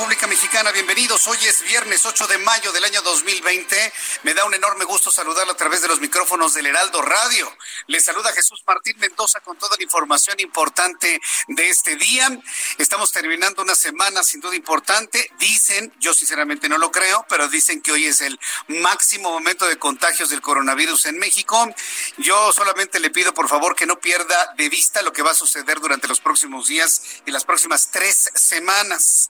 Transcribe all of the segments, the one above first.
República Mexicana. Bienvenidos. Hoy es viernes 8 de mayo del año 2020. Me da un enorme gusto saludarlo a través de los micrófonos del Heraldo Radio. Le saluda Jesús Martín Mendoza con toda la información importante de este día. Estamos terminando una semana sin duda importante. Dicen, yo sinceramente no lo creo, pero dicen que hoy es el máximo momento de contagios del coronavirus en México. Yo solamente le pido por favor que no pierda de vista lo que va a suceder durante los próximos días y las próximas tres semanas.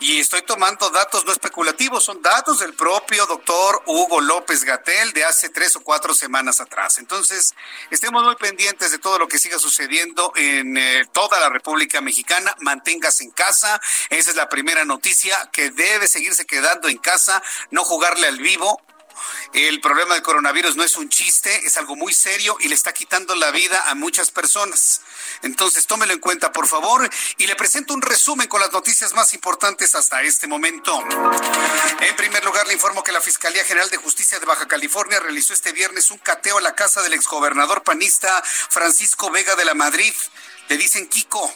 Y estoy tomando datos no especulativos, son datos del propio doctor Hugo López Gatel de hace tres o cuatro semanas atrás. Entonces, estemos muy pendientes de todo lo que siga sucediendo en eh, toda la República Mexicana. Manténgase en casa. Esa es la primera noticia, que debe seguirse quedando en casa, no jugarle al vivo, el problema del coronavirus no es un chiste, es algo muy serio y le está quitando la vida a muchas personas. Entonces, tómelo en cuenta, por favor, y le presento un resumen con las noticias más importantes hasta este momento. En primer lugar, le informo que la Fiscalía General de Justicia de Baja California realizó este viernes un cateo a la casa del exgobernador panista Francisco Vega de la Madrid. Le dicen Kiko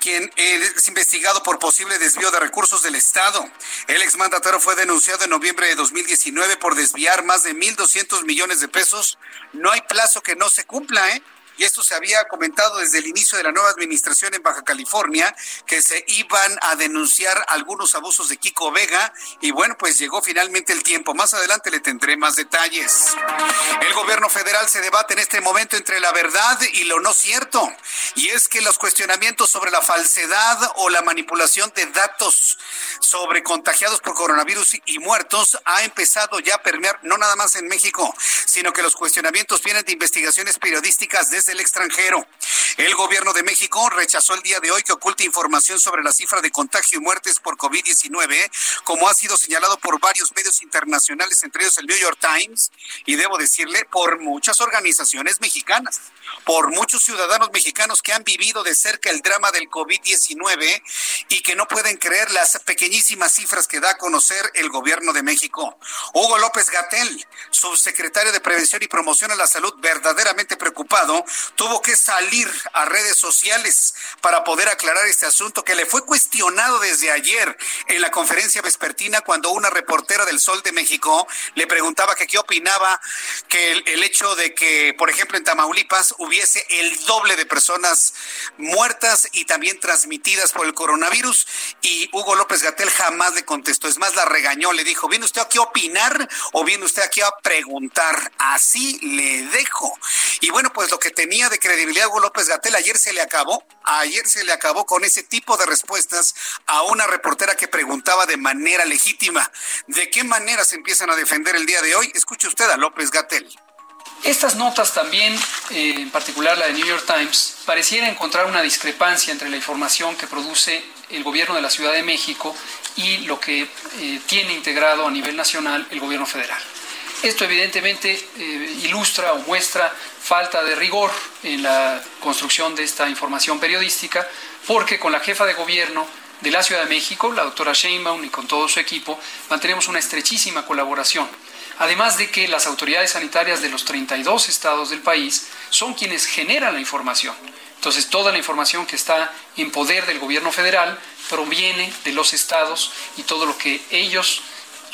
quien es investigado por posible desvío de recursos del Estado. El exmandatero fue denunciado en noviembre de 2019 por desviar más de 1.200 millones de pesos. No hay plazo que no se cumpla, ¿eh? Y esto se había comentado desde el inicio de la nueva administración en Baja California, que se iban a denunciar algunos abusos de Kiko Vega y bueno, pues llegó finalmente el tiempo. Más adelante le tendré más detalles. El gobierno federal se debate en este momento entre la verdad y lo no cierto, y es que los cuestionamientos sobre la falsedad o la manipulación de datos sobre contagiados por coronavirus y muertos ha empezado ya a permear no nada más en México, sino que los cuestionamientos vienen de investigaciones periodísticas de del extranjero. El gobierno de México rechazó el día de hoy que oculte información sobre la cifra de contagio y muertes por COVID-19, como ha sido señalado por varios medios internacionales, entre ellos el New York Times, y debo decirle, por muchas organizaciones mexicanas, por muchos ciudadanos mexicanos que han vivido de cerca el drama del COVID-19 y que no pueden creer las pequeñísimas cifras que da a conocer el gobierno de México. Hugo López Gatel, subsecretario de Prevención y Promoción a la Salud, verdaderamente preocupado, tuvo que salir a redes sociales para poder aclarar este asunto que le fue cuestionado desde ayer en la conferencia vespertina cuando una reportera del Sol de México le preguntaba que qué opinaba que el, hecho de que, por ejemplo, en Tamaulipas hubiese el doble de personas muertas y también transmitidas por el coronavirus y Hugo López Gatel jamás le contestó, es más, la regañó, le dijo, ¿viene usted aquí a opinar o viene usted aquí a preguntar? Así le dejo. Y bueno, pues lo que te tenía de credibilidad Hugo López Gatel ayer se le acabó, ayer se le acabó con ese tipo de respuestas a una reportera que preguntaba de manera legítima. ¿De qué manera se empiezan a defender el día de hoy? Escuche usted a López Gatel. Estas notas también, eh, en particular la de New York Times, pareciera encontrar una discrepancia entre la información que produce el gobierno de la Ciudad de México y lo que eh, tiene integrado a nivel nacional el gobierno federal. Esto evidentemente eh, ilustra o muestra falta de rigor en la construcción de esta información periodística, porque con la jefa de gobierno de la Ciudad de México, la doctora Sheinbaum, y con todo su equipo, mantenemos una estrechísima colaboración. Además de que las autoridades sanitarias de los 32 estados del país son quienes generan la información. Entonces, toda la información que está en poder del gobierno federal proviene de los estados y todo lo que ellos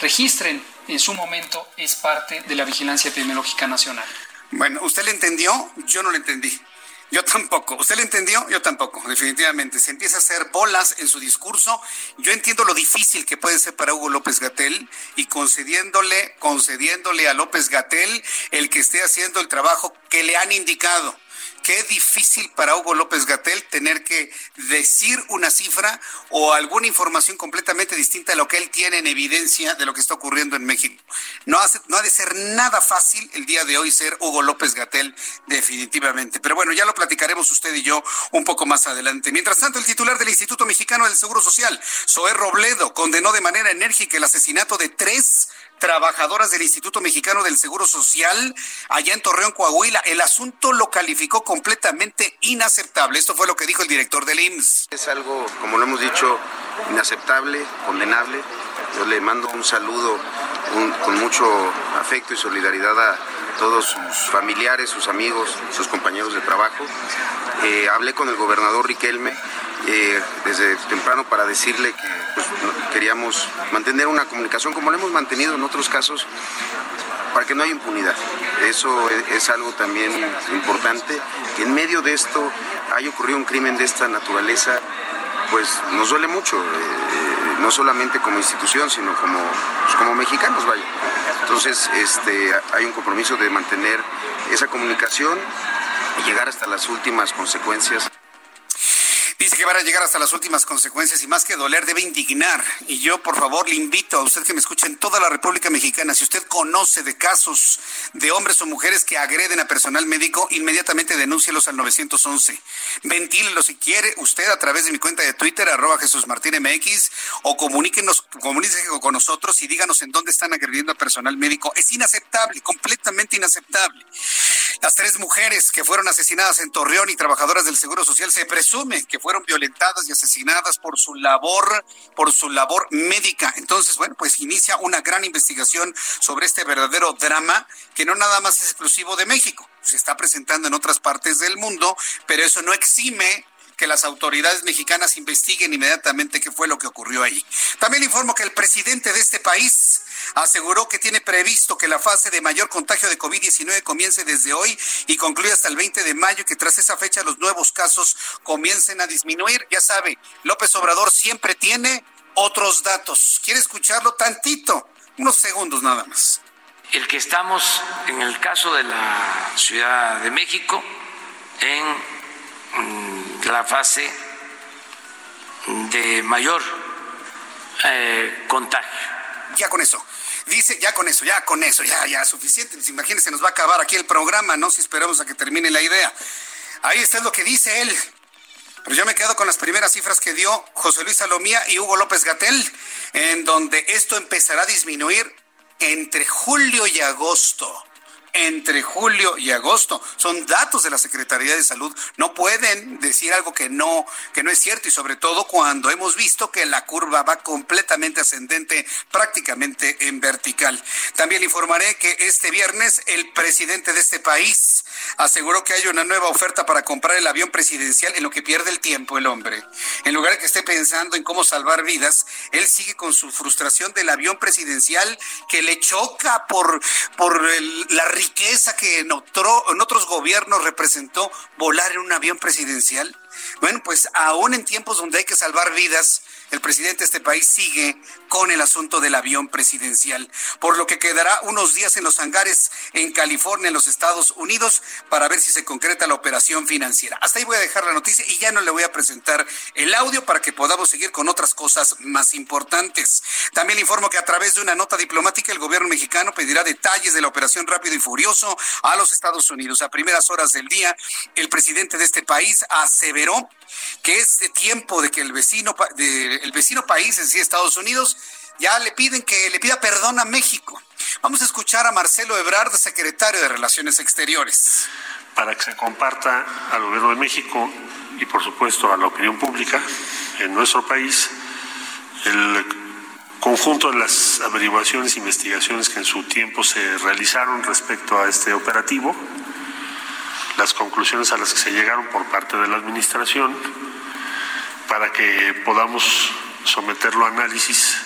registren en su momento es parte de la vigilancia epidemiológica nacional. Bueno, ¿usted le entendió? Yo no le entendí. Yo tampoco. ¿Usted le entendió? Yo tampoco, definitivamente. Se empieza a hacer bolas en su discurso. Yo entiendo lo difícil que puede ser para Hugo López Gatel y concediéndole, concediéndole a López Gatel el que esté haciendo el trabajo que le han indicado qué difícil para Hugo López Gatel tener que decir una cifra o alguna información completamente distinta a lo que él tiene en evidencia de lo que está ocurriendo en México. No, no ha de ser nada fácil el día de hoy ser Hugo López Gatel, definitivamente. Pero bueno, ya lo platicaremos usted y yo un poco más adelante. Mientras tanto, el titular del Instituto Mexicano del Seguro Social, Zoé Robledo, condenó de manera enérgica el asesinato de tres trabajadoras del Instituto Mexicano del Seguro Social allá en Torreón, Coahuila. El asunto lo calificó completamente inaceptable. Esto fue lo que dijo el director del IMSS. Es algo, como lo hemos dicho, inaceptable, condenable. Yo le mando un saludo con mucho afecto y solidaridad a todos sus familiares, sus amigos, sus compañeros de trabajo. Eh, hablé con el gobernador Riquelme eh, desde temprano para decirle que pues, queríamos mantener una comunicación como lo hemos mantenido en otros casos para que no haya impunidad. Eso es, algo también importante, que en medio de esto haya ocurrido un crimen de esta naturaleza, pues nos duele mucho, eh, no solamente como institución, sino como, pues, como mexicanos, vaya. Entonces, este, hay un compromiso de mantener esa comunicación y llegar hasta las últimas consecuencias. Dice que van a llegar hasta las últimas consecuencias y más que doler debe indignar. Y yo, por favor, le invito a usted que me escuche en toda la República Mexicana, si usted conoce de casos de hombres o mujeres que agreden a personal médico, inmediatamente denúncielos al 911. Ventílelos si quiere usted a través de mi cuenta de Twitter, arroba Jesús Martín MX, o comuníquenos, comuníquese con nosotros y díganos en dónde están agrediendo a personal médico. Es inaceptable, completamente inaceptable. Las tres mujeres que fueron asesinadas en Torreón y trabajadoras del Seguro Social se presume que fueron fueron violentadas y asesinadas por su labor, por su labor médica. Entonces, bueno, pues inicia una gran investigación sobre este verdadero drama que no nada más es exclusivo de México, se está presentando en otras partes del mundo, pero eso no exime que las autoridades mexicanas investiguen inmediatamente qué fue lo que ocurrió ahí. También informo que el presidente de este país aseguró que tiene previsto que la fase de mayor contagio de COVID-19 comience desde hoy y concluya hasta el 20 de mayo y que tras esa fecha los nuevos casos comiencen a disminuir. Ya sabe, López Obrador siempre tiene otros datos. ¿Quiere escucharlo tantito? Unos segundos nada más. El que estamos en el caso de la Ciudad de México en mm, la fase de mayor eh, contagio ya con eso. Dice, ya con eso, ya con eso, ya, ya, suficiente. Imagínense, nos va a acabar aquí el programa, ¿no? Si esperamos a que termine la idea. Ahí está lo que dice él. Pero yo me quedo con las primeras cifras que dio José Luis Salomía y Hugo López Gatel, en donde esto empezará a disminuir entre julio y agosto entre julio y agosto. Son datos de la Secretaría de Salud. No pueden decir algo que no, que no es cierto y sobre todo cuando hemos visto que la curva va completamente ascendente, prácticamente en vertical. También informaré que este viernes el presidente de este país aseguró que hay una nueva oferta para comprar el avión presidencial en lo que pierde el tiempo el hombre. En lugar de que esté pensando en cómo salvar vidas, él sigue con su frustración del avión presidencial que le choca por, por la riqueza que en, en otros gobiernos representó volar en un avión presidencial. Bueno, pues aún en tiempos donde hay que salvar vidas, el presidente de este país sigue con el asunto del avión presidencial, por lo que quedará unos días en los hangares en California, en los Estados Unidos, para ver si se concreta la operación financiera. Hasta ahí voy a dejar la noticia y ya no le voy a presentar el audio para que podamos seguir con otras cosas más importantes. También le informo que a través de una nota diplomática el gobierno mexicano pedirá detalles de la operación Rápido y Furioso a los Estados Unidos. A primeras horas del día, el presidente de este país aseveró que este tiempo de que el vecino, de, el vecino país, en sí Estados Unidos, ya le piden que le pida perdón a México. Vamos a escuchar a Marcelo Ebrard, secretario de Relaciones Exteriores. Para que se comparta al gobierno de México y por supuesto a la opinión pública en nuestro país el conjunto de las averiguaciones e investigaciones que en su tiempo se realizaron respecto a este operativo las conclusiones a las que se llegaron por parte de la Administración, para que podamos someterlo a análisis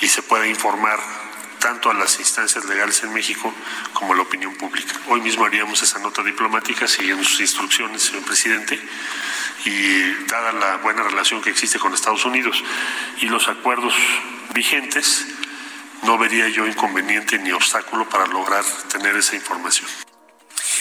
y se pueda informar tanto a las instancias legales en México como a la opinión pública. Hoy mismo haríamos esa nota diplomática siguiendo sus instrucciones, señor presidente, y dada la buena relación que existe con Estados Unidos y los acuerdos vigentes, no vería yo inconveniente ni obstáculo para lograr tener esa información.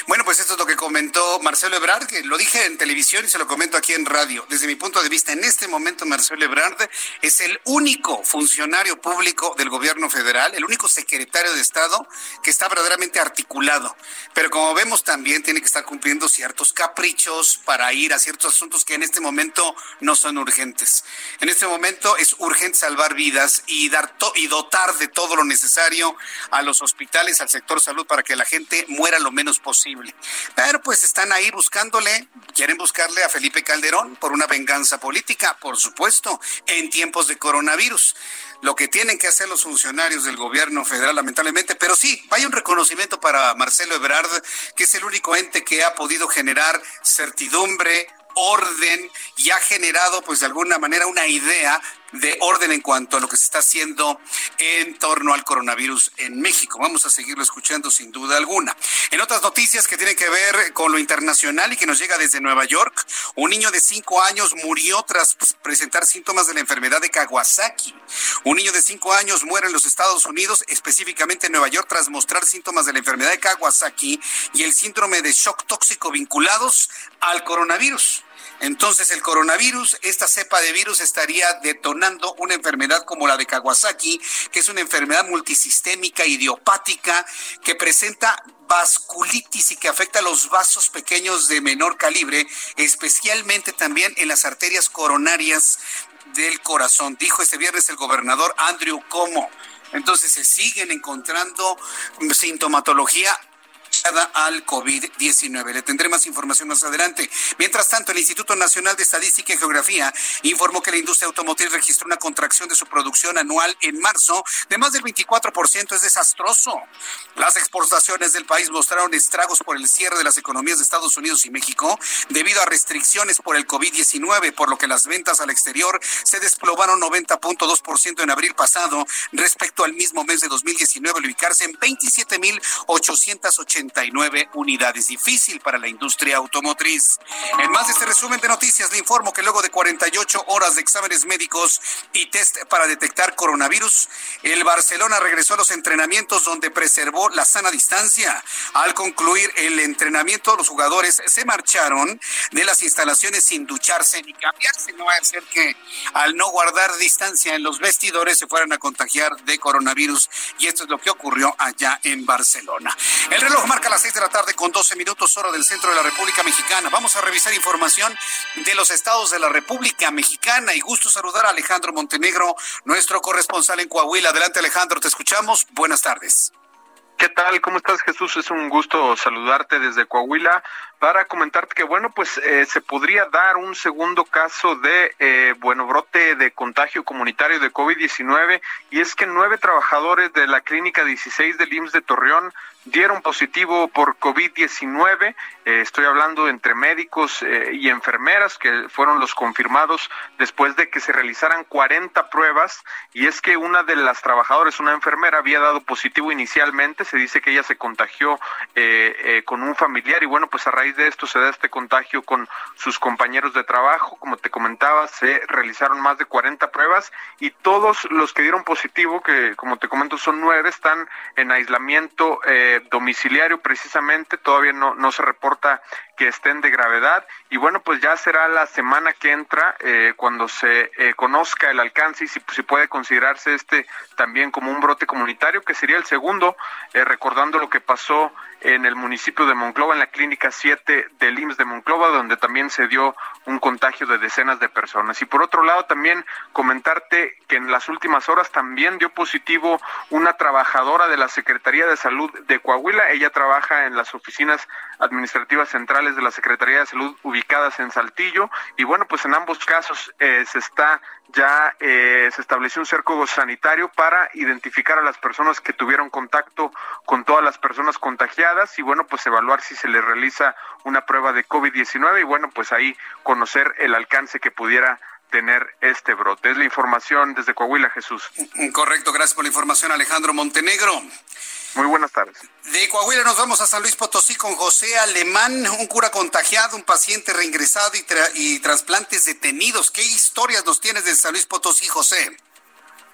Bueno, pues esto es lo que comentó Marcelo Ebrard, que lo dije en televisión y se lo comento aquí en radio. Desde mi punto de vista, en este momento Marcelo Ebrard es el único funcionario público del gobierno federal, el único secretario de Estado que está verdaderamente articulado. Pero como vemos también tiene que estar cumpliendo ciertos caprichos para ir a ciertos asuntos que en este momento no son urgentes. En este momento es urgente salvar vidas y dar y dotar de todo lo necesario a los hospitales, al sector salud para que la gente muera lo menos posible pero pues están ahí buscándole, quieren buscarle a Felipe Calderón por una venganza política, por supuesto, en tiempos de coronavirus. Lo que tienen que hacer los funcionarios del gobierno federal, lamentablemente, pero sí, hay un reconocimiento para Marcelo Ebrard, que es el único ente que ha podido generar certidumbre, orden y ha generado pues de alguna manera una idea de orden en cuanto a lo que se está haciendo en torno al coronavirus en México. Vamos a seguirlo escuchando sin duda alguna. En otras noticias que tienen que ver con lo internacional y que nos llega desde Nueva York, un niño de cinco años murió tras presentar síntomas de la enfermedad de Kawasaki. Un niño de cinco años muere en los Estados Unidos, específicamente en Nueva York, tras mostrar síntomas de la enfermedad de Kawasaki y el síndrome de shock tóxico vinculados al coronavirus. Entonces el coronavirus, esta cepa de virus estaría detonando una enfermedad como la de Kawasaki, que es una enfermedad multisistémica idiopática que presenta vasculitis y que afecta a los vasos pequeños de menor calibre, especialmente también en las arterias coronarias del corazón, dijo este viernes el gobernador Andrew Como. Entonces se siguen encontrando sintomatología al COVID-19. Le tendré más información más adelante. Mientras tanto, el Instituto Nacional de Estadística y Geografía informó que la industria automotriz registró una contracción de su producción anual en marzo de más del 24%. Es desastroso. Las exportaciones del país mostraron estragos por el cierre de las economías de Estados Unidos y México debido a restricciones por el COVID-19, por lo que las ventas al exterior se desplomaron 90.2% en abril pasado respecto al mismo mes de 2019, al ubicarse en 27.880 unidades. Difícil para la industria automotriz. En más de este resumen de noticias, le informo que luego de 48 horas de exámenes médicos y test para detectar coronavirus, el Barcelona regresó a los entrenamientos donde preservó la sana distancia. Al concluir el entrenamiento, los jugadores se marcharon de las instalaciones sin ducharse ni cambiarse. No va a ser que al no guardar distancia en los vestidores se fueran a contagiar de coronavirus. Y esto es lo que ocurrió allá en Barcelona. El reloj marca las seis de la tarde con 12 minutos hora del centro de la República Mexicana. Vamos a revisar información de los estados de la República Mexicana y gusto saludar a Alejandro Montenegro, nuestro corresponsal en Coahuila. Adelante Alejandro, te escuchamos. Buenas tardes. ¿Qué tal? ¿Cómo estás, Jesús? Es un gusto saludarte desde Coahuila para comentarte que, bueno, pues eh, se podría dar un segundo caso de, eh, bueno, brote de contagio comunitario de COVID-19 y es que nueve trabajadores de la Clínica 16 del IMSS de Torreón dieron positivo por COVID-19. Eh, estoy hablando entre médicos eh, y enfermeras que fueron los confirmados después de que se realizaran 40 pruebas. Y es que una de las trabajadoras, una enfermera, había dado positivo inicialmente. Se dice que ella se contagió con un familiar y bueno, pues a raíz de esto se da este contagio con sus compañeros de trabajo. Como te comentaba, se realizaron más de 40 pruebas y todos los que dieron positivo, que como te comento son nueve, están en aislamiento. Eh, domiciliario precisamente, todavía no, no se reporta que estén de gravedad y bueno, pues ya será la semana que entra eh, cuando se eh, conozca el alcance y si, si, puede considerarse este también como un brote comunitario, que sería el segundo, recordando lo que pasó en el municipio de Monclova, en la clínica 7 del IMSS de Monclova, donde también se dio un contagio de decenas de personas. Y por otro lado, también comentarte que en las últimas horas también dio positivo una trabajadora de la Secretaría de Salud de Coahuila. Ella trabaja en las oficinas administrativas centrales de la Secretaría de Salud ubicadas en Saltillo. Y bueno, pues en ambos casos eh, se está ya eh, se estableció un cerco sanitario para identificar a las personas que tuvieron contacto con todas las personas contagiadas y bueno, pues evaluar si se les realiza una prueba de COVID-19 y bueno, pues ahí conocer el alcance que pudiera tener este brote. Es la información desde Coahuila, Jesús. Correcto, gracias por la información, Alejandro Montenegro. Muy buenas tardes. De Coahuila nos vamos a San Luis Potosí con José Alemán, un cura contagiado, un paciente reingresado y, y trasplantes detenidos. ¿Qué historias nos tienes de San Luis Potosí, José?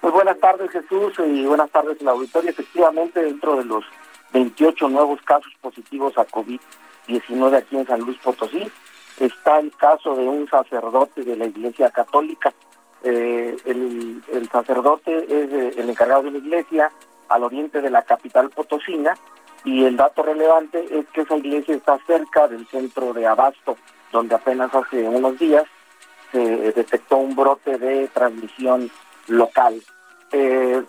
Pues buenas tardes, Jesús, y buenas tardes, la auditorio. Efectivamente, dentro de los 28 nuevos casos positivos a COVID-19 aquí en San Luis Potosí, está el caso de un sacerdote de la Iglesia Católica. Eh, el, sacerdote es el encargado de la iglesia al oriente de la capital potosina y el dato relevante es que esa iglesia está cerca del centro de Abasto, donde apenas hace unos días se detectó un brote de transmisión local. Eh,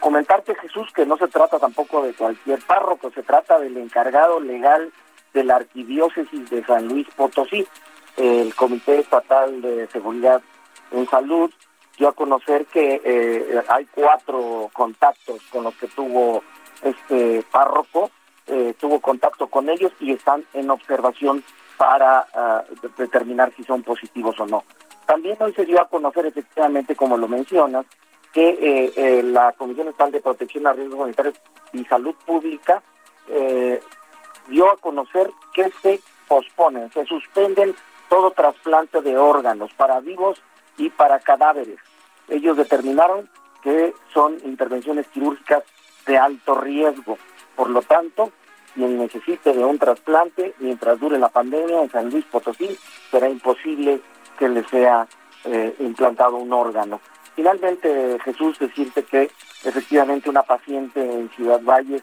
comentarte, Jesús, que no se trata tampoco de cualquier párroco, se trata del encargado legal de la Arquidiócesis de San Luis Potosí, el Comité Estatal de Seguridad en Salud, dio a conocer que eh, hay cuatro contactos con los que tuvo este párroco, eh, tuvo contacto con ellos y están en observación para uh, determinar si son positivos o no. También hoy se dio a conocer efectivamente, como lo mencionas, que eh, eh, la Comisión Estatal de Protección a Riesgos Sanitarios y Salud Pública eh, dio a conocer que se posponen, se suspenden todo trasplante de órganos para vivos y para cadáveres. Ellos determinaron que son intervenciones quirúrgicas de alto riesgo. Por lo tanto, quien necesite de un trasplante mientras dure la pandemia en San Luis Potosí, será imposible que le sea implantado un órgano. Finalmente, Jesús, decirte que efectivamente una paciente en Ciudad Valles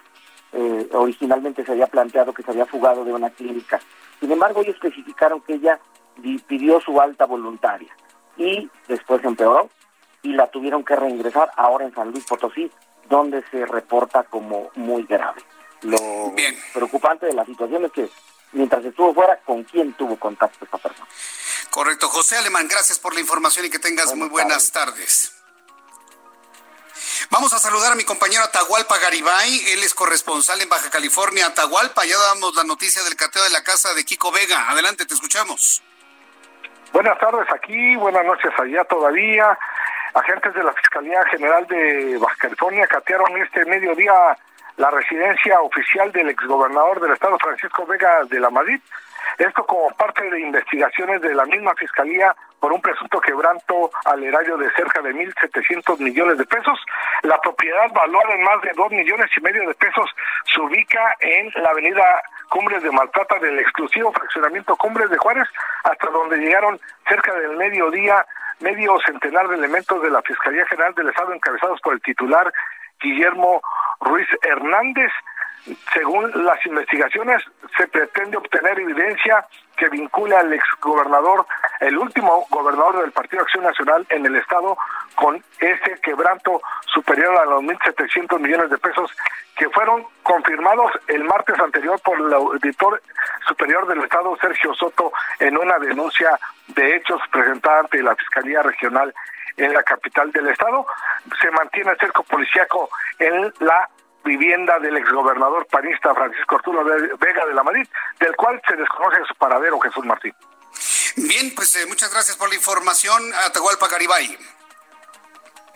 eh, originalmente se había planteado que se había fugado de una clínica. Sin embargo, ellos especificaron que ella pidió su alta voluntaria y después empeoró y la tuvieron que reingresar ahora en San Luis Potosí, donde se reporta como muy grave. Lo preocupante de la situación es que mientras estuvo fuera, ¿con quién tuvo contacto esta persona? Correcto. José Alemán, gracias por la información y que tengas muy buenas tardes. Vamos a saludar a mi compañero Atahualpa Garibay, él es corresponsal en Baja California. Atahualpa, ya damos la noticia del cateo de la casa de Kiko Vega. Adelante, te escuchamos. Buenas tardes aquí, buenas noches allá todavía. Agentes de la Fiscalía General de Baja California catearon este mediodía la residencia oficial del exgobernador del estado Francisco Vega de la Madrid. Esto como parte de investigaciones de la misma fiscalía por un presunto quebranto al erario de cerca de 1.700 millones de pesos. La propiedad valuada en más de 2 millones y medio de pesos se ubica en la avenida Cumbres de Maltrata del exclusivo fraccionamiento Cumbres de Juárez, hasta donde llegaron cerca del mediodía medio centenar de elementos de la Fiscalía General del Estado encabezados por el titular Guillermo Ruiz Hernández. Según las investigaciones, se pretende obtener evidencia que vincula al exgobernador, el último gobernador del Partido Acción Nacional en el Estado, con ese quebranto superior a los 1.700 millones de pesos que fueron confirmados el martes anterior por el auditor superior del Estado, Sergio Soto, en una denuncia de hechos presentada ante la Fiscalía Regional en la capital del Estado. Se mantiene el cerco policíaco en la vivienda del exgobernador panista Francisco Arturo Vega de la Madrid, del cual se desconoce su paradero Jesús Martín. Bien, pues eh, muchas gracias por la información, Atahualpa Garibay.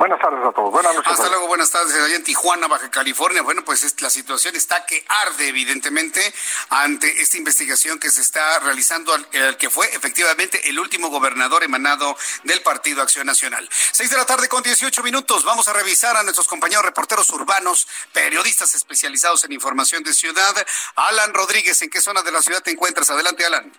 Buenas tardes a todos. Buenas noches. Hasta luego, buenas tardes. Allá en Tijuana, Baja California. Bueno, pues la situación está que arde, evidentemente, ante esta investigación que se está realizando, al, que fue efectivamente el último gobernador emanado del Partido Acción Nacional. Seis de la tarde con 18 minutos. Vamos a revisar a nuestros compañeros reporteros urbanos, periodistas especializados en información de ciudad. Alan Rodríguez, ¿en qué zona de la ciudad te encuentras? Adelante, Alan.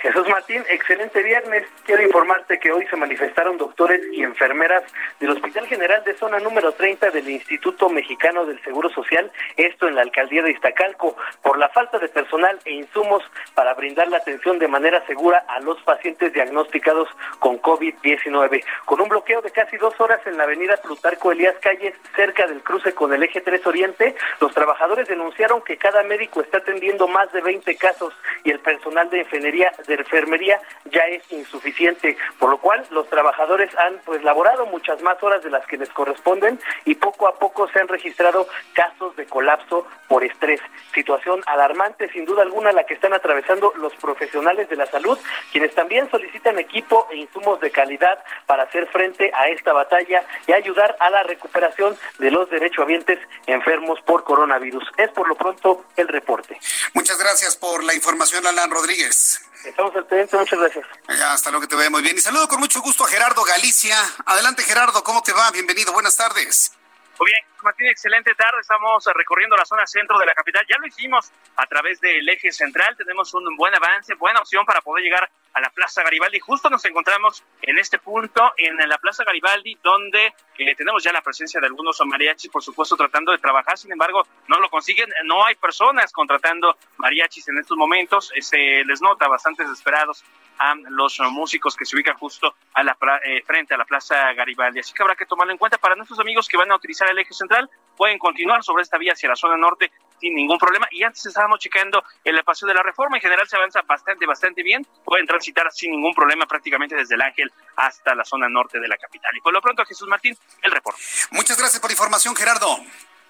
Jesús Martín, excelente viernes. Quiero informarte que hoy se manifestaron doctores y enfermeras del Hospital General de Zona número 30 del Instituto Mexicano del Seguro Social, esto en la alcaldía de Iztacalco, por la falta de personal e insumos para brindar la atención de manera segura a los pacientes diagnosticados con COVID-19. Con un bloqueo de casi dos horas en la avenida Plutarco Elías Calles, cerca del cruce con el eje 3 Oriente, los trabajadores denunciaron que cada médico está atendiendo más de 20 casos y el personal de enfermería de enfermería ya es insuficiente, por lo cual los trabajadores han pues laborado muchas más horas de las que les corresponden y poco a poco se han registrado casos de colapso por estrés. Situación alarmante sin duda alguna la que están atravesando los profesionales de la salud, quienes también solicitan equipo e insumos de calidad para hacer frente a esta batalla y ayudar a la recuperación de los derechohabientes enfermos por coronavirus. Es por lo pronto el reporte. Muchas gracias por la información, Alan Rodríguez. Estamos al pendiente, muchas gracias. hasta luego, que te vaya muy bien. Y saludo con mucho gusto a Gerardo Galicia. Adelante, Gerardo, ¿cómo te va? Bienvenido, buenas tardes. Muy bien, Martín, excelente tarde. Estamos recorriendo la zona centro de la capital. Ya lo hicimos a través del eje central. Tenemos un buen avance, buena opción para poder llegar a la Plaza Garibaldi. Justo nos encontramos en este punto, en la Plaza Garibaldi, donde eh, tenemos ya la presencia de algunos mariachis, por supuesto, tratando de trabajar. Sin embargo, no lo consiguen. No hay personas contratando mariachis en estos momentos. Se les nota bastante desesperados a los músicos que se ubican justo a la eh, frente a la Plaza Garibaldi. Así que habrá que tomarlo en cuenta para nuestros amigos que van a utilizar el eje central. Pueden continuar sobre esta vía hacia la zona norte sin ningún problema. Y antes estábamos checando el paseo de la reforma. En general se avanza bastante, bastante bien. Pueden transitar sin ningún problema prácticamente desde el Ángel hasta la zona norte de la capital. Y por lo pronto, Jesús Martín, el reporte. Muchas gracias por información, Gerardo.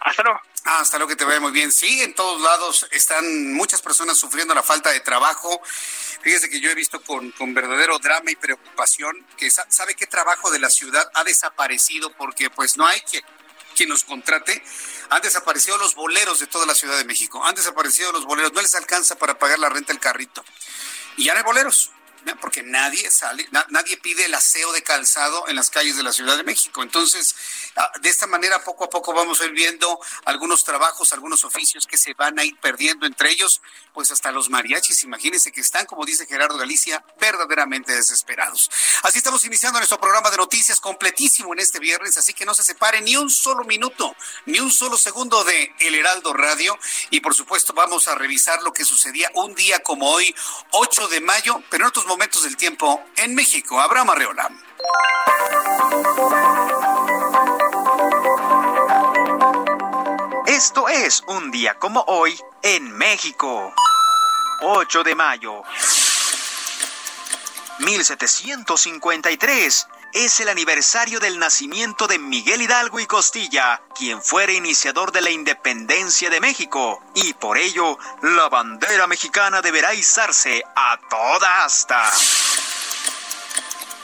Hasta luego. hasta luego, que te vaya muy bien. Sí, en todos lados están muchas personas sufriendo la falta de trabajo. Fíjese que yo he visto con, con verdadero drama y preocupación que sabe qué trabajo de la ciudad ha desaparecido porque pues no hay que quien nos contrate, han desaparecido los boleros de toda la Ciudad de México, han desaparecido los boleros, no les alcanza para pagar la renta del carrito. Y ya no hay boleros porque nadie sale, nadie pide el aseo de calzado en las calles de la Ciudad de México. Entonces, ah, de esta manera, poco a poco vamos a ir viendo algunos trabajos, algunos oficios que se van a ir perdiendo, entre ellos, pues hasta los mariachis, imagínense que están, como dice Gerardo Galicia, verdaderamente desesperados. Así estamos iniciando nuestro programa de noticias completísimo en este viernes, así que no se separe ni un solo minuto, ni un solo segundo de El Heraldo Radio. Y por supuesto, vamos a revisar lo que sucedía un día como hoy, 8 de mayo, pero en otros momentos del tiempo en México. Abraham Arreola. Esto es un día como hoy en México. 8 de mayo. 1753 es el aniversario del nacimiento de Miguel Hidalgo y Costilla, quien fuera iniciador de la independencia de México, y por ello la bandera mexicana deberá izarse a toda asta.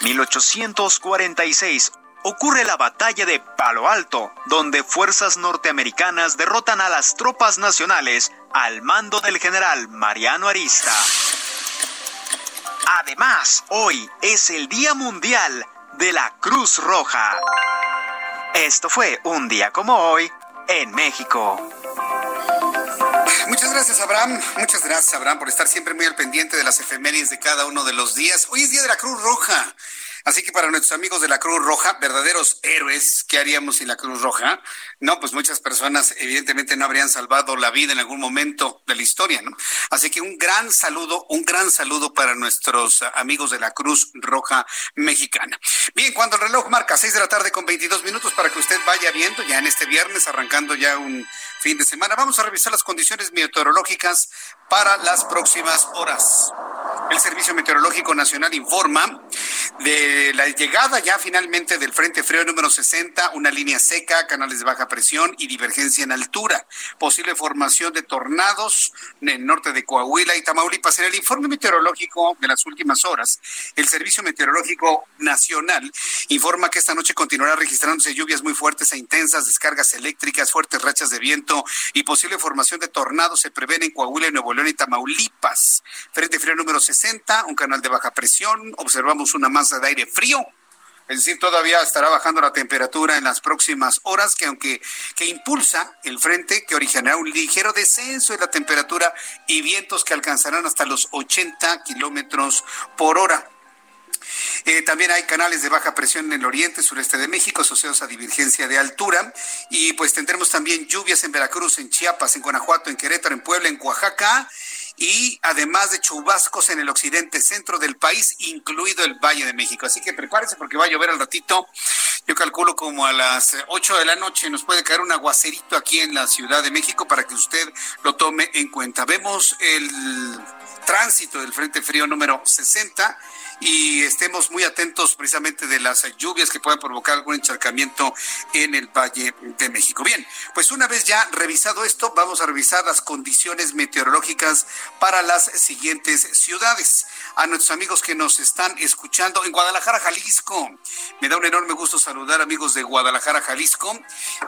1846 ocurre la batalla de Palo Alto, donde fuerzas norteamericanas derrotan a las tropas nacionales al mando del general Mariano Arista. Además, hoy es el Día Mundial de la Cruz Roja. Esto fue un día como hoy en México. Muchas gracias, Abraham. Muchas gracias, Abraham, por estar siempre muy al pendiente de las efemérides de cada uno de los días. Hoy es Día de la Cruz Roja. Así que para nuestros amigos de la Cruz Roja, verdaderos héroes, ¿qué haríamos sin la Cruz Roja? No, pues muchas personas evidentemente no habrían salvado la vida en algún momento de la historia, ¿no? Así que un gran saludo, un gran saludo para nuestros amigos de la Cruz Roja Mexicana. Bien, cuando el reloj marca seis de la tarde con 22 minutos para que usted vaya viendo ya en este viernes, arrancando ya un fin de semana, vamos a revisar las condiciones meteorológicas para las próximas horas. El Servicio Meteorológico Nacional informa de la llegada ya finalmente del Frente Frío número 60, una línea seca, canales de baja presión y divergencia en altura. Posible formación de tornados en el norte de Coahuila y Tamaulipas. En el informe meteorológico de las últimas horas, el Servicio Meteorológico Nacional informa que esta noche continuará registrándose lluvias muy fuertes e intensas, descargas eléctricas, fuertes rachas de viento y posible formación de tornados se prevén en Coahuila, Nuevo León y Tamaulipas. Frente Frío número 60, un canal de baja presión, observamos una masa de aire frío Es decir, todavía estará bajando la temperatura en las próximas horas, que aunque que impulsa el frente que originará un ligero descenso en la temperatura y vientos que alcanzarán hasta los 80 kilómetros por hora. Eh, también hay canales de baja presión en el oriente, sureste de México, asociados a divergencia de altura. Y pues tendremos también lluvias en Veracruz, en Chiapas, en Guanajuato, en Querétaro, en Puebla, en Oaxaca. Y además de chubascos en el occidente centro del país, incluido el Valle de México. Así que prepárese porque va a llover al ratito. Yo calculo como a las 8 de la noche nos puede caer un aguacerito aquí en la Ciudad de México para que usted lo tome en cuenta. Vemos el tránsito del Frente Frío número 60 y estemos muy atentos precisamente de las lluvias que puedan provocar algún encharcamiento en el Valle de México. Bien, pues una vez ya revisado esto, vamos a revisar las condiciones meteorológicas para las siguientes ciudades. A nuestros amigos que nos están escuchando en Guadalajara, Jalisco. Me da un enorme gusto saludar amigos de Guadalajara, Jalisco.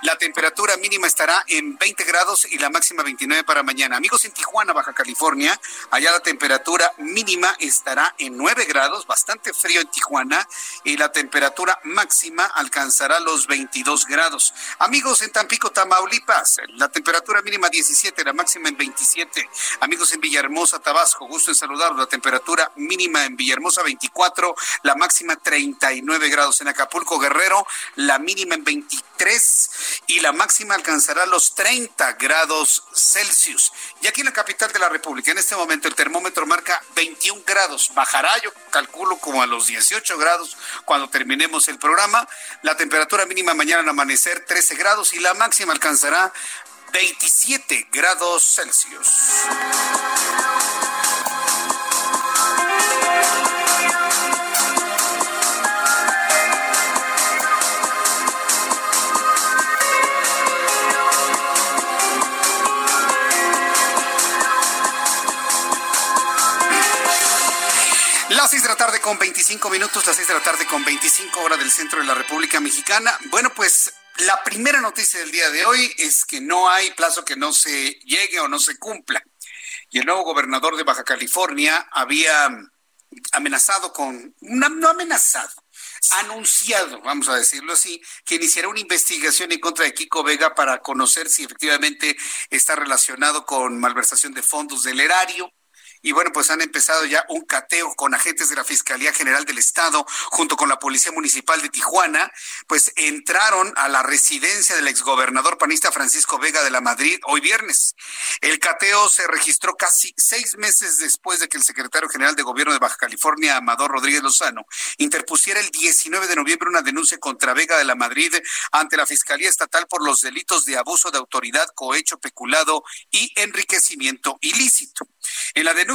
La temperatura mínima estará en 20 grados y la máxima 29 para mañana. Amigos en Tijuana, Baja California, allá la temperatura mínima estará en 9 grados bastante frío en Tijuana y la temperatura máxima alcanzará los 22 grados. Amigos en Tampico, Tamaulipas, la temperatura mínima 17, la máxima en 27. Amigos en Villahermosa, Tabasco, gusto en saludarlos. La temperatura mínima en Villahermosa 24, la máxima 39 grados. En Acapulco, Guerrero, la mínima en 23 y la máxima alcanzará los 30 grados Celsius. Y aquí en la capital de la República, en este momento el termómetro marca 21 grados. Bajará, yo calculo como a los 18 grados cuando terminemos el programa. La temperatura mínima mañana al amanecer 13 grados y la máxima alcanzará 27 grados Celsius. Las seis de la tarde con 25 minutos, las seis de la tarde con 25 horas del centro de la República Mexicana. Bueno, pues la primera noticia del día de hoy es que no hay plazo que no se llegue o no se cumpla. Y el nuevo gobernador de Baja California había amenazado con, no amenazado, anunciado, vamos a decirlo así, que iniciará una investigación en contra de Kiko Vega para conocer si efectivamente está relacionado con malversación de fondos del erario y bueno, pues han empezado ya un cateo con agentes de la Fiscalía General del Estado junto con la Policía Municipal de Tijuana, pues entraron a la residencia del exgobernador panista Francisco Vega de la Madrid hoy viernes. El cateo se registró casi seis meses después de que el secretario general de Gobierno de Baja California, Amador Rodríguez Lozano, interpusiera el 19 de noviembre una denuncia contra Vega de la Madrid ante la Fiscalía Estatal por los delitos de abuso de autoridad, cohecho, peculado y enriquecimiento ilícito. En la denuncia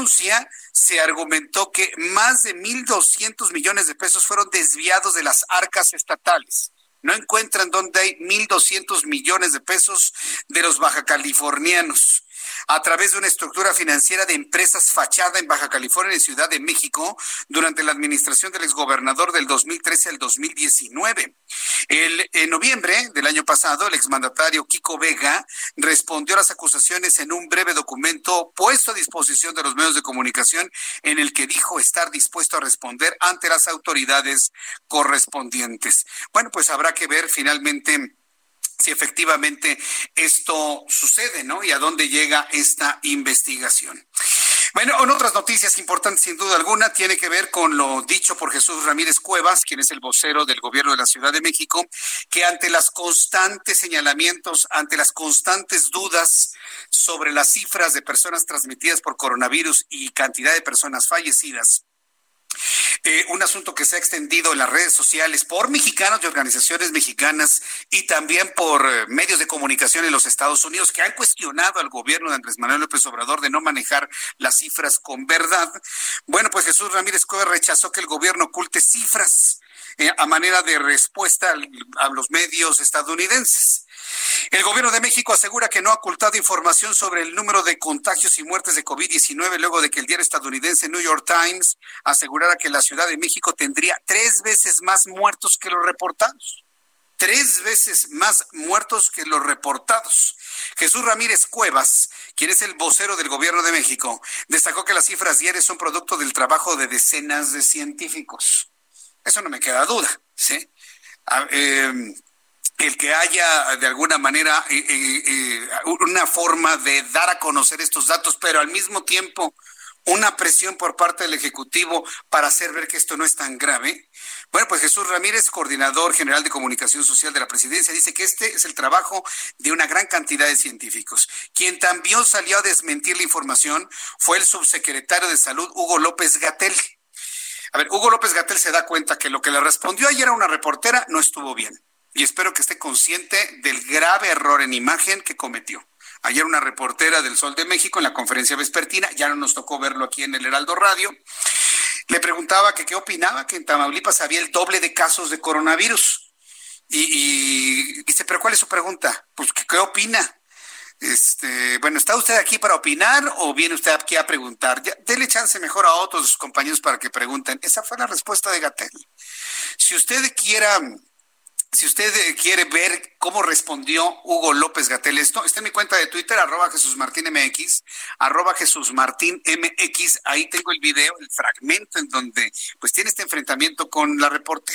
se argumentó que más de 1.200 millones de pesos fueron desviados de las arcas estatales. No encuentran dónde hay 1.200 millones de pesos de los baja californianos a través de una estructura financiera de empresas fachada en Baja California y Ciudad de México durante la administración del exgobernador del 2013 al 2019. El, en noviembre del año pasado, el exmandatario Kiko Vega respondió a las acusaciones en un breve documento puesto a disposición de los medios de comunicación en el que dijo estar dispuesto a responder ante las autoridades correspondientes. Bueno, pues habrá que ver finalmente si efectivamente esto sucede, ¿no? Y a dónde llega esta investigación. Bueno, en otras noticias importantes, sin duda alguna, tiene que ver con lo dicho por Jesús Ramírez Cuevas, quien es el vocero del gobierno de la Ciudad de México, que ante las constantes señalamientos, ante las constantes dudas sobre las cifras de personas transmitidas por coronavirus y cantidad de personas fallecidas, eh, un asunto que se ha extendido en las redes sociales por mexicanos y organizaciones mexicanas y también por eh, medios de comunicación en los Estados Unidos que han cuestionado al gobierno de Andrés Manuel López Obrador de no manejar las cifras con verdad. Bueno, pues Jesús Ramírez Cueva rechazó que el gobierno oculte cifras eh, a manera de respuesta a los medios estadounidenses. El gobierno de México asegura que no ha ocultado información sobre el número de contagios y muertes de COVID-19 luego de que el diario estadounidense New York Times asegurara que la Ciudad de México tendría tres veces más muertos que los reportados. Tres veces más muertos que los reportados. Jesús Ramírez Cuevas, quien es el vocero del gobierno de México, destacó que las cifras diarias son producto del trabajo de decenas de científicos. Eso no me queda duda. ¿sí? Em, el que haya de alguna manera eh, eh, eh, una forma de dar a conocer estos datos, pero al mismo tiempo una presión por parte del Ejecutivo para hacer ver que esto no es tan grave. Bueno, pues Jesús Ramírez, coordinador general de comunicación social de la presidencia, dice que este es el trabajo de una gran cantidad de científicos. Quien también salió a desmentir la información fue el subsecretario de Salud, Hugo López Gatel. A ver, Hugo López Gatel se da cuenta que lo que le respondió ayer a una reportera no estuvo bien. Y espero que esté consciente del grave error en imagen que cometió. Ayer una reportera del Sol de México en la conferencia vespertina, ya no nos tocó verlo aquí en el Heraldo Radio, le preguntaba que qué opinaba que en Tamaulipas había el doble de casos de coronavirus. Y, dice, pero ¿cuál es su pregunta? Pues, ¿qué, opina? Este, bueno, ¿está usted aquí para opinar o viene usted aquí a preguntar? Dele chance mejor a otros compañeros para que pregunten. Esa fue la respuesta de Gatel. Si usted quiera si usted eh, quiere ver cómo respondió Hugo López Gatel esto, está en mi cuenta de Twitter, arroba Jesús Martín MX, arroba Jesús Martín MX. Ahí tengo el video, el fragmento en donde pues tiene este enfrentamiento con la reporte.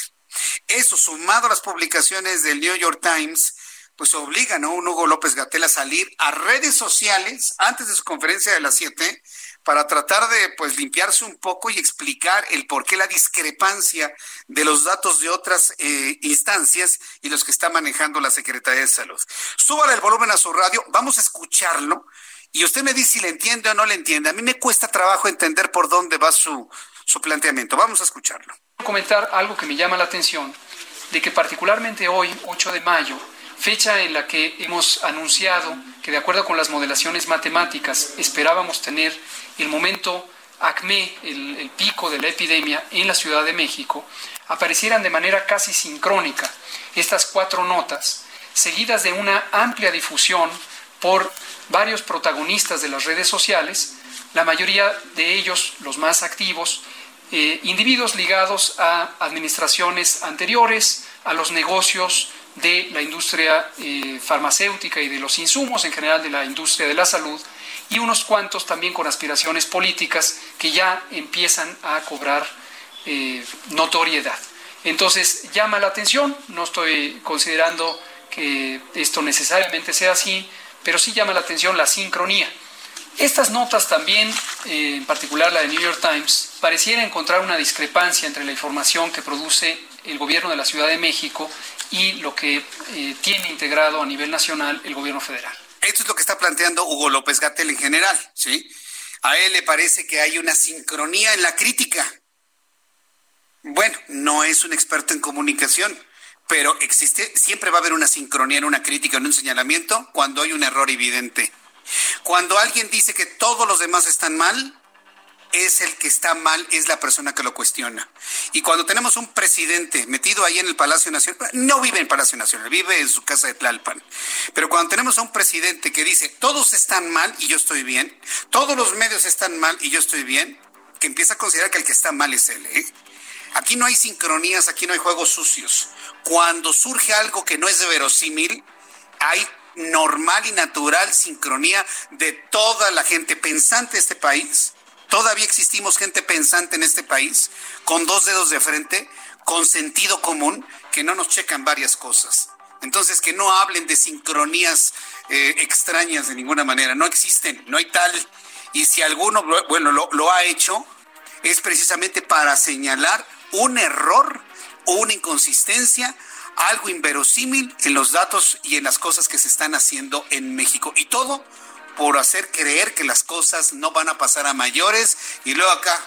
Eso, sumado a las publicaciones del New York Times, pues obligan a un Hugo López Gatel a salir a redes sociales antes de su conferencia de las 7 para tratar de pues limpiarse un poco y explicar el por qué la discrepancia de los datos de otras eh, instancias y los que está manejando la Secretaría de Salud. Súbale el volumen a su radio, vamos a escucharlo y usted me dice si le entiende o no le entiende. A mí me cuesta trabajo entender por dónde va su, su planteamiento. Vamos a escucharlo. Comentar algo que me llama la atención, de que particularmente hoy, 8 de mayo, fecha en la que hemos anunciado que de acuerdo con las modelaciones matemáticas esperábamos tener el momento acme, el, pico de la epidemia en la Ciudad de México, aparecieran de manera casi sincrónica estas cuatro notas, seguidas de una amplia difusión por varios protagonistas de las redes sociales, la mayoría de ellos, los más activos, eh, individuos ligados a administraciones anteriores, a los negocios de la industria eh, farmacéutica y de los insumos en general de la industria de la salud, y unos cuantos también con aspiraciones políticas que ya empiezan a cobrar eh, notoriedad. Entonces llama la atención, no estoy considerando que esto necesariamente sea así, pero sí llama la atención la sincronía. Estas notas también, eh, en particular la de New York Times, pareciera encontrar una discrepancia entre la información que produce el gobierno de la Ciudad de México y lo que eh, tiene integrado a nivel nacional el gobierno federal. Esto es lo que está planteando Hugo López Gatel en general, ¿sí? A él le parece que hay una sincronía en la crítica. Bueno, no es un experto en comunicación, pero existe, siempre va a haber una sincronía en una crítica, en un señalamiento, cuando hay un error evidente. Cuando alguien dice que todos los demás están mal, es el que está mal, es la persona que lo cuestiona. Y cuando tenemos un presidente metido ahí en el Palacio Nacional, no vive en Palacio Nacional, vive en su casa de Tlalpan. Pero cuando tenemos a un presidente que dice, todos están mal y yo estoy bien, todos los medios están mal y yo estoy bien, que empieza a considerar que el que está mal es él. ¿eh? Aquí no hay sincronías, aquí no hay juegos sucios. Cuando surge algo que no es de verosímil, hay normal y natural sincronía de toda la gente pensante de este país Todavía existimos gente pensante en este país, con dos dedos de frente, con sentido común, que no nos checan varias cosas. Entonces, que no hablen de sincronías eh, extrañas de ninguna manera. No existen, no hay tal. Y si alguno, bueno, lo, lo ha hecho, es precisamente para señalar un error o una inconsistencia, algo inverosímil en los datos y en las cosas que se están haciendo en México. Y todo por hacer creer que las cosas no van a pasar a mayores y luego acá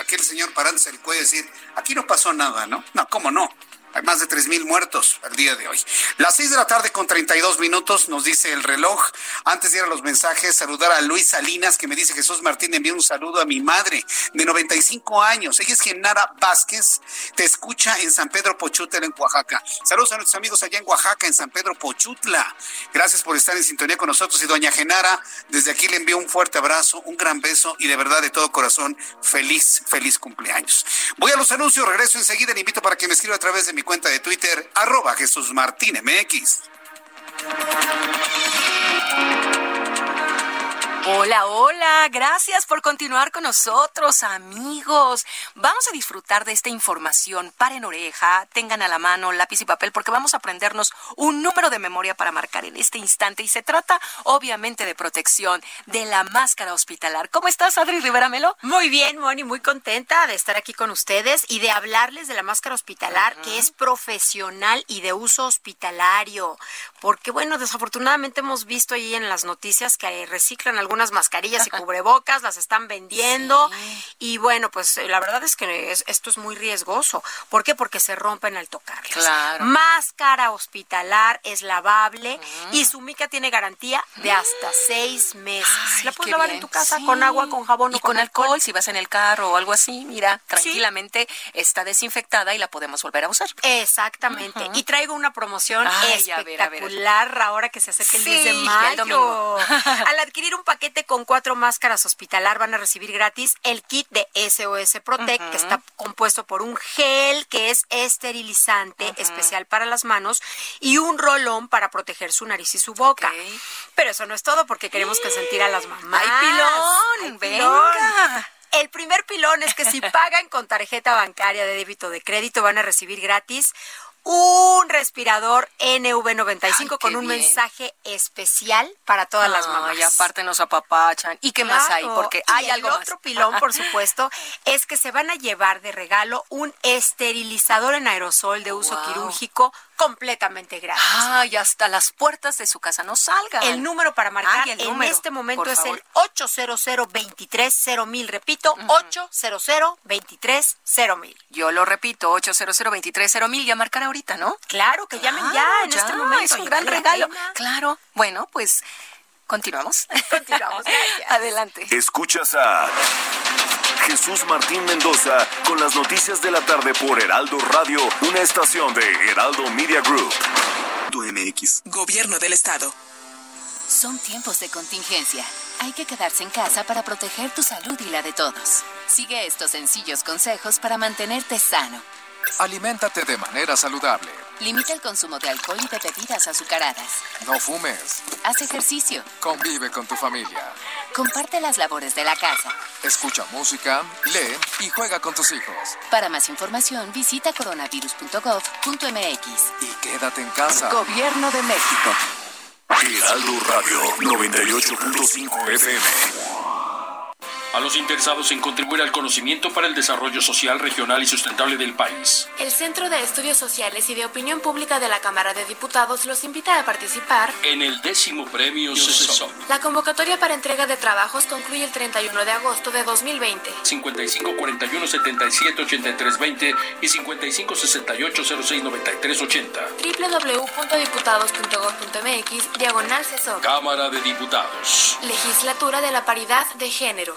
aquel señor parándose el cuello y decir, aquí no pasó nada, ¿no? No, ¿cómo no? Hay más de tres mil muertos al día de hoy. Las seis de la tarde con 32 minutos nos dice el reloj. Antes de ir a los mensajes, saludar a Luis Salinas que me dice Jesús Martín envía un saludo a mi madre de 95 años. Ella es Genara Vázquez. Te escucha en San Pedro Pochutla en Oaxaca. Saludos a nuestros amigos allá en Oaxaca, en San Pedro Pochutla. Gracias por estar en sintonía con nosotros. Y doña Genara, desde aquí le envío un fuerte abrazo, un gran beso y de verdad de todo corazón, feliz, feliz cumpleaños. Voy a los anuncios, regreso enseguida. Le invito para que me escriba a través de mi cuenta de Twitter, arroba Jesús Martín MX. Hola, hola, gracias por continuar con nosotros, amigos. Vamos a disfrutar de esta información. Paren oreja, tengan a la mano lápiz y papel porque vamos a aprendernos un número de memoria para marcar en este instante y se trata obviamente de protección de la máscara hospitalar. ¿Cómo estás, Adri Rivera Melo? Muy bien, Moni, muy contenta de estar aquí con ustedes y de hablarles de la máscara hospitalar que es profesional y de uso hospitalario. Porque bueno, desafortunadamente hemos visto ahí en las noticias que reciclan algún algunas mascarillas y cubrebocas, las están vendiendo y bueno, pues eh, la verdad es que esto es muy riesgoso. ¿Por qué? Porque se rompen al tocarlas. Claro. Máscara hospitalar es lavable y su mica tiene garantía de hasta seis meses. la puedes lavar en tu casa con agua, con jabón y o con, alcohol. Si vas en el carro o algo así, mira, tranquilamente está desinfectada y la podemos volver a usar. Exactamente. Y traigo una promoción espectacular ahora que se acerca el 10 de mayo. Al adquirir un paquete con cuatro máscaras hospitalar van a recibir gratis el kit de SOS Protect, que está compuesto por un gel que es esterilizante, especial para las manos, y un rolón para proteger su nariz y su boca. Pero eso no es todo, porque queremos que sentir a las mamás. ¡Ay, pilón! ¡Venga! El primer pilón es que si pagan con tarjeta bancaria de débito de crédito van a recibir gratis un respirador NV95 con un mensaje especial para todas las mamás. Y aparte nos apapachan. ¿Y qué más hay? Porque hay algo el otro pilón, por supuesto, es que se van a llevar de regalo un esterilizador en aerosol de uso quirúrgico completamente gratis. Ah, y hasta las puertas de su casa no salgan. El número para marcar en este momento es el 800 mil repito, 800 mil Yo lo repito, 800 mil ya marcar ahorita, ¿no? Claro, que llamen ya en este momento. Es un gran regalo. Claro. Bueno, pues continuamos. Continuamos. Adelante. Escuchas a Jesús Martín Mendoza con las noticias de la tarde por Heraldo Radio, una estación de Heraldo Media Group. MX. Gobierno del Estado. Son tiempos de contingencia. Hay que quedarse en casa para proteger tu salud y la de todos. Sigue estos sencillos consejos para mantenerte sano. Aliméntate de manera saludable. Limita el consumo de alcohol y de bebidas azucaradas. No fumes. Haz ejercicio. Convive con tu familia. Comparte las labores de la casa. Escucha música, lee y juega con tus hijos. Para más información, visita coronavirus.gov.mx. Y quédate en casa. Gobierno de México. Heraldo Radio 98.5 FM a los interesados en contribuir al conocimiento para el desarrollo social, regional y sustentable del país. El Centro de Estudios Sociales y de Opinión Pública de la Cámara de Diputados los invita a participar en el décimo premio CESOM. La convocatoria para entrega de trabajos concluye el 31 de agosto de 2020. 55 41 77 83 20 y 55 68 06 93 80. www.diputados.gov.mx Diagonal CESOM. Cámara de Diputados. Legislatura de la Paridad de Género.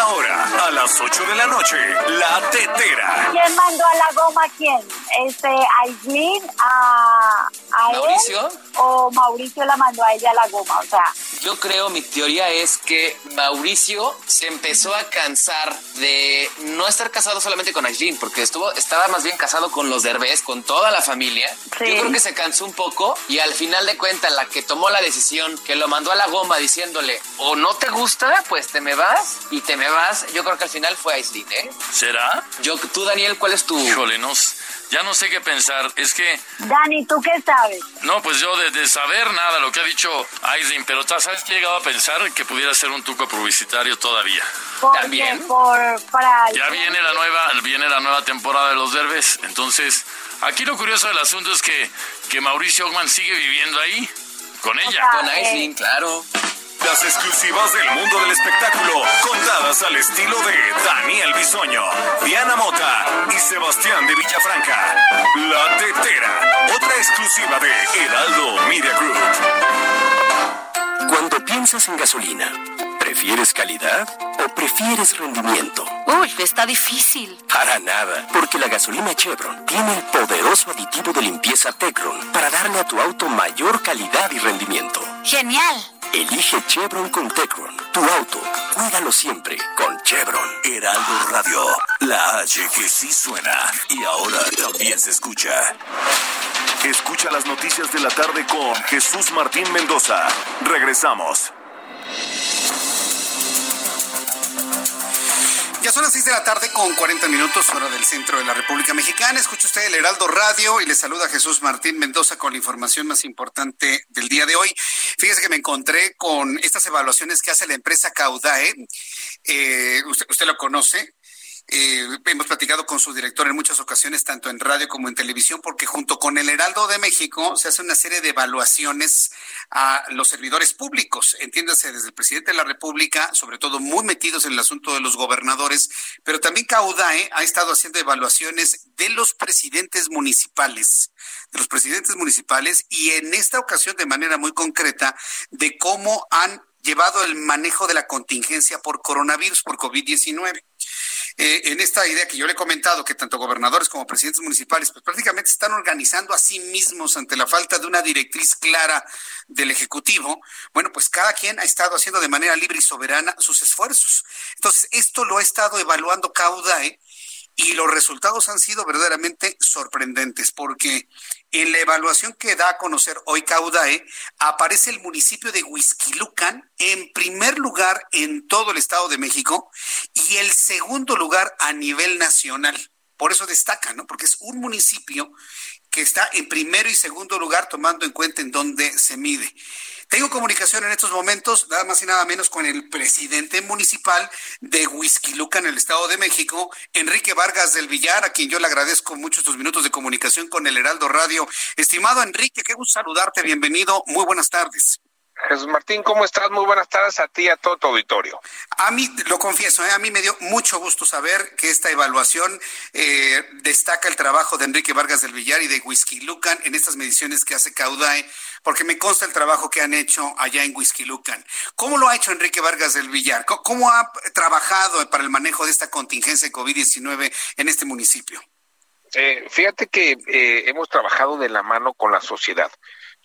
Ahora, a las 8 de la noche, La Tetera. ¿Quién mandó a la goma a quién? Este, Aislin, a, a ¿Mauricio? él, o Mauricio la mandó a ella a la goma, o sea. Yo creo, mi teoría es que Mauricio se empezó a cansar de no estar casado solamente con Aislin, porque estuvo, estaba más bien casado con los Derbez, con toda la familia. Yo creo que se cansó un poco y al final de cuentas la que tomó la decisión, que lo mandó a la goma diciéndole, o no te gusta, pues te me vas y te me vas, yo creo que al final fue Aislinn, ¿eh? ¿Será? Yo, tú, Daniel, ¿cuál es tu...? Híjole, no, ya no sé qué pensar. Es que... Dani, ¿tú qué sabes? No, pues yo de, saber nada, lo que ha dicho Aislinn, pero ¿sabes que he llegado a pensar que pudiera ser un tuco publicitario todavía? También. Por, para ya viene la nueva, viene la nueva temporada de los Derbes, entonces aquí lo curioso del asunto es que, que Mauricio Ogman sigue viviendo ahí, con ella. con Aislinn, claro. Las exclusivas del mundo del espectáculo, contadas al estilo de Daniel Bisoño, Diana Mota y Sebastián de Villafranca. La Tetera, otra exclusiva de Heraldo Media Group. piensas en gasolina? ¿Prefieres calidad o prefieres rendimiento? Uy, está difícil. Para nada, porque la gasolina Chevron tiene el poderoso aditivo de limpieza Tecron para darle a tu auto mayor calidad y rendimiento. Genial. Elige Chevron con Tecron. Tu auto, cuídalo siempre con Chevron. Heraldo Radio, la H que sí suena y ahora también se escucha. Escucha las noticias de la tarde con Jesús Martín Mendoza. Regresamos. Ya son las 6 de la tarde con 40 minutos, hora del centro de la República Mexicana. Escucha usted el Heraldo Radio y le saluda Jesús Martín Mendoza con la información más importante del día de hoy. Fíjese que me encontré con estas evaluaciones que hace la empresa Caudae. Eh, usted, usted lo conoce, eh, hemos platicado con su director en muchas ocasiones, tanto en radio como en televisión, porque junto con el Heraldo de México se hace una serie de evaluaciones a los servidores públicos, entiéndase desde el presidente de la República, sobre todo muy metidos en el asunto de los gobernadores, pero también Caudae ha estado haciendo evaluaciones de los presidentes municipales, de los presidentes municipales y en esta ocasión de manera muy concreta de cómo han llevado el manejo de la contingencia por coronavirus, por COVID-19. Eh, en esta idea que yo le he comentado, que tanto gobernadores como presidentes municipales, pues prácticamente están organizando a sí mismos ante la falta de una directriz clara del Ejecutivo, bueno, pues cada quien ha estado haciendo de manera libre y soberana sus esfuerzos. Entonces, esto lo ha estado evaluando Caudae y los resultados han sido verdaderamente sorprendentes porque en la evaluación que da a conocer hoy Caudae aparece el municipio de Huizquilucan en primer lugar en todo el Estado de México y el segundo lugar a nivel nacional. Por eso destaca, ¿no? Porque es un municipio que está en primero y segundo lugar tomando en cuenta en dónde se mide. Tengo comunicación en estos momentos, nada más y nada menos, con el presidente municipal de Huizquiluca en el Estado de México, Enrique Vargas del Villar, a quien yo le agradezco mucho estos minutos de comunicación con el Heraldo Radio. Estimado Enrique, qué gusto saludarte, bienvenido, muy buenas tardes. Jesús Martín, ¿cómo estás? Muy buenas tardes a ti y a todo tu auditorio. A mí, lo confieso, ¿eh? a mí me dio mucho gusto saber que esta evaluación eh, destaca el trabajo de Enrique Vargas del Villar y de Whisky Lucan en estas mediciones que hace Caudae, porque me consta el trabajo que han hecho allá en Whisky Lucan. ¿Cómo lo ha hecho Enrique Vargas del Villar? ¿Cómo, ha trabajado para el manejo de esta contingencia de COVID-19 en este municipio? Eh, fíjate que hemos trabajado de la mano con la sociedad.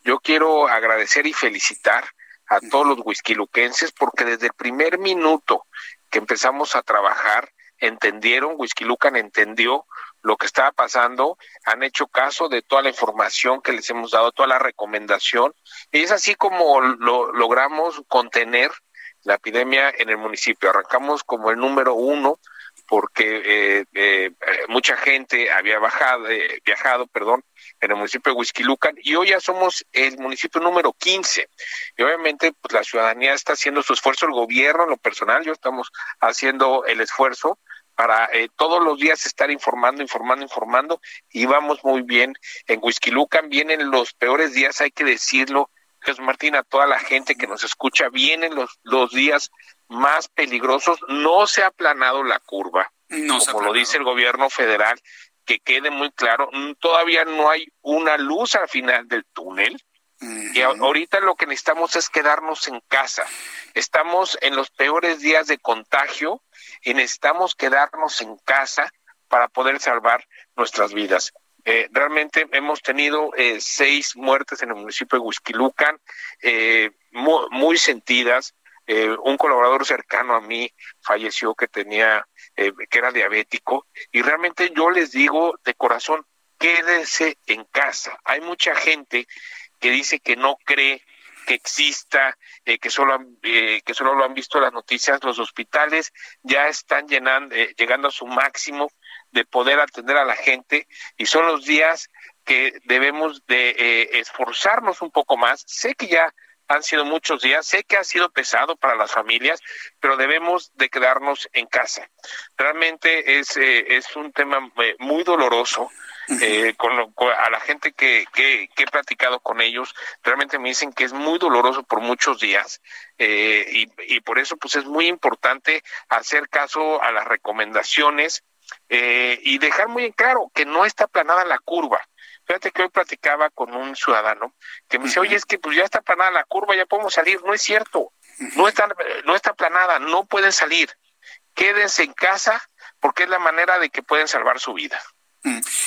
Yo quiero agradecer y felicitar a todos los huisquiluquenses porque desde el primer minuto que empezamos a trabajar entendieron, Huizquilucan entendió lo que estaba pasando, han hecho caso de toda la información que les hemos dado, toda la recomendación, y es así como lo logramos contener la epidemia en el municipio. Arrancamos como el número uno porque eh, eh, mucha gente había bajado, eh, viajado, perdón, en el municipio de Huizquilucan y hoy ya somos el municipio número 15. Y obviamente pues la ciudadanía está haciendo su esfuerzo, el gobierno, en lo personal, yo estamos haciendo el esfuerzo para eh, todos los días estar informando, informando, informando y vamos muy bien. En Huizquilucan vienen los peores días, hay que decirlo, Jesús Martín, a toda la gente que nos escucha, vienen los, los días más peligrosos, no se ha aplanado la curva, no como lo dice el gobierno federal, que quede muy claro, todavía no hay una luz al final del túnel. Y ahorita lo que necesitamos es quedarnos en casa. Estamos en los peores días de contagio y necesitamos quedarnos en casa para poder salvar nuestras vidas. Eh, realmente hemos tenido eh, seis muertes en el municipio de Huizquilucan, eh, muy, sentidas. Un colaborador cercano a mí falleció que tenía eh, que era diabético, y realmente yo les digo de corazón, quédese en casa. Hay mucha gente que dice que no cree que exista, eh, que solo eh, que solo lo han visto las noticias, los hospitales ya están llenando, llegando a su máximo de poder atender a la gente y son los días que debemos de esforzarnos un poco más. Sé que ya han sido muchos días, sé que ha sido pesado para las familias, pero debemos de quedarnos en casa. Realmente es, eh, es un tema eh, muy doloroso. Eh, con, a la gente que, que, he platicado con ellos, realmente me dicen que es muy doloroso por muchos días y, y por eso pues es muy importante hacer caso a las recomendaciones y dejar muy en claro que no está planada la curva Fíjate que hoy platicaba con un ciudadano que me dice, oye, es que pues ya está planada la curva, ya podemos salir. No es cierto. No está, no está planada, no pueden salir. Quédense en casa porque es la manera de que pueden salvar su vida.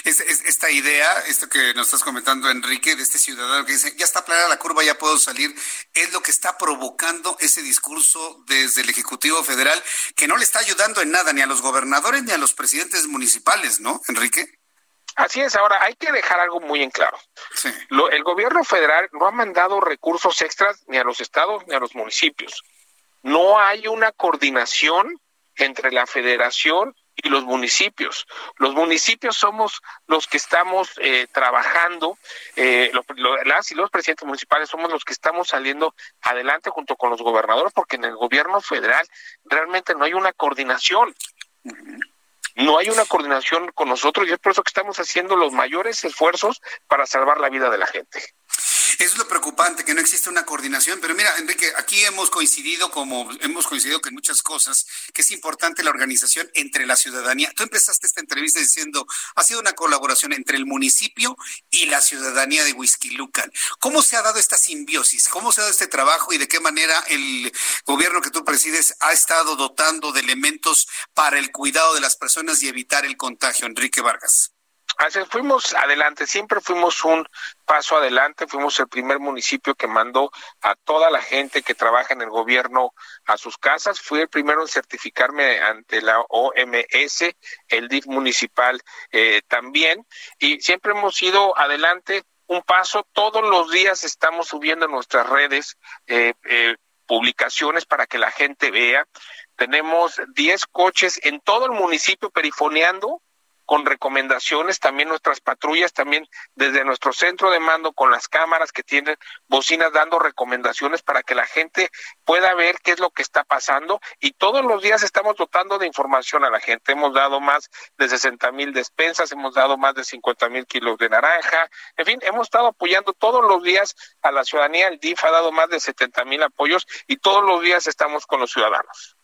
Esta idea, esto que nos estás comentando, Enrique, de este ciudadano que dice, ya está planada la curva, ya puedo salir, es lo que está provocando ese discurso desde el Ejecutivo Federal, que no le está ayudando en nada ni a los gobernadores ni a los presidentes municipales, ¿no, Enrique? Así es, ahora hay que dejar algo muy en claro. el gobierno federal no ha mandado recursos extras ni a los estados ni a los municipios. No hay una coordinación entre la federación y los municipios. Los municipios somos los que estamos eh, trabajando, eh, las y los presidentes municipales somos los que estamos saliendo adelante junto con los gobernadores, porque en el gobierno federal realmente no hay una coordinación. No hay una coordinación con nosotros y es por eso que estamos haciendo los mayores esfuerzos para salvar la vida de la gente. Eso es lo preocupante, que no existe una coordinación. Pero mira, Enrique, aquí hemos coincidido como hemos coincidido que en muchas cosas, que es importante la organización entre la ciudadanía. Tú empezaste esta entrevista diciendo, ha sido una colaboración entre el municipio y la ciudadanía de Lucan. ¿Cómo se ha dado esta simbiosis? ¿Cómo se ha dado este trabajo y de qué manera el gobierno que tú presides ha estado dotando de elementos para el cuidado de las personas y evitar el contagio? Enrique Vargas. Así fuimos adelante, siempre fuimos un paso adelante, fuimos el primer municipio que mandó a toda la gente que trabaja en el gobierno a sus casas, fui el primero en certificarme ante la OMS, el DIF municipal eh, también, y siempre hemos ido adelante un paso, todos los días estamos subiendo en nuestras redes eh, eh, publicaciones para que la gente vea, tenemos 10 coches en todo el municipio perifoneando con recomendaciones, también nuestras patrullas, también desde nuestro centro de mando con las cámaras que tienen bocinas dando recomendaciones para que la gente pueda ver qué es lo que está pasando y todos los días estamos dotando de información a la gente. Hemos dado más de 60 mil despensas, hemos dado más de 50 mil kilos de naranja, en fin, hemos estado apoyando todos los días a la ciudadanía, el DIF ha dado más de 70 mil apoyos y todos los días estamos con los ciudadanos.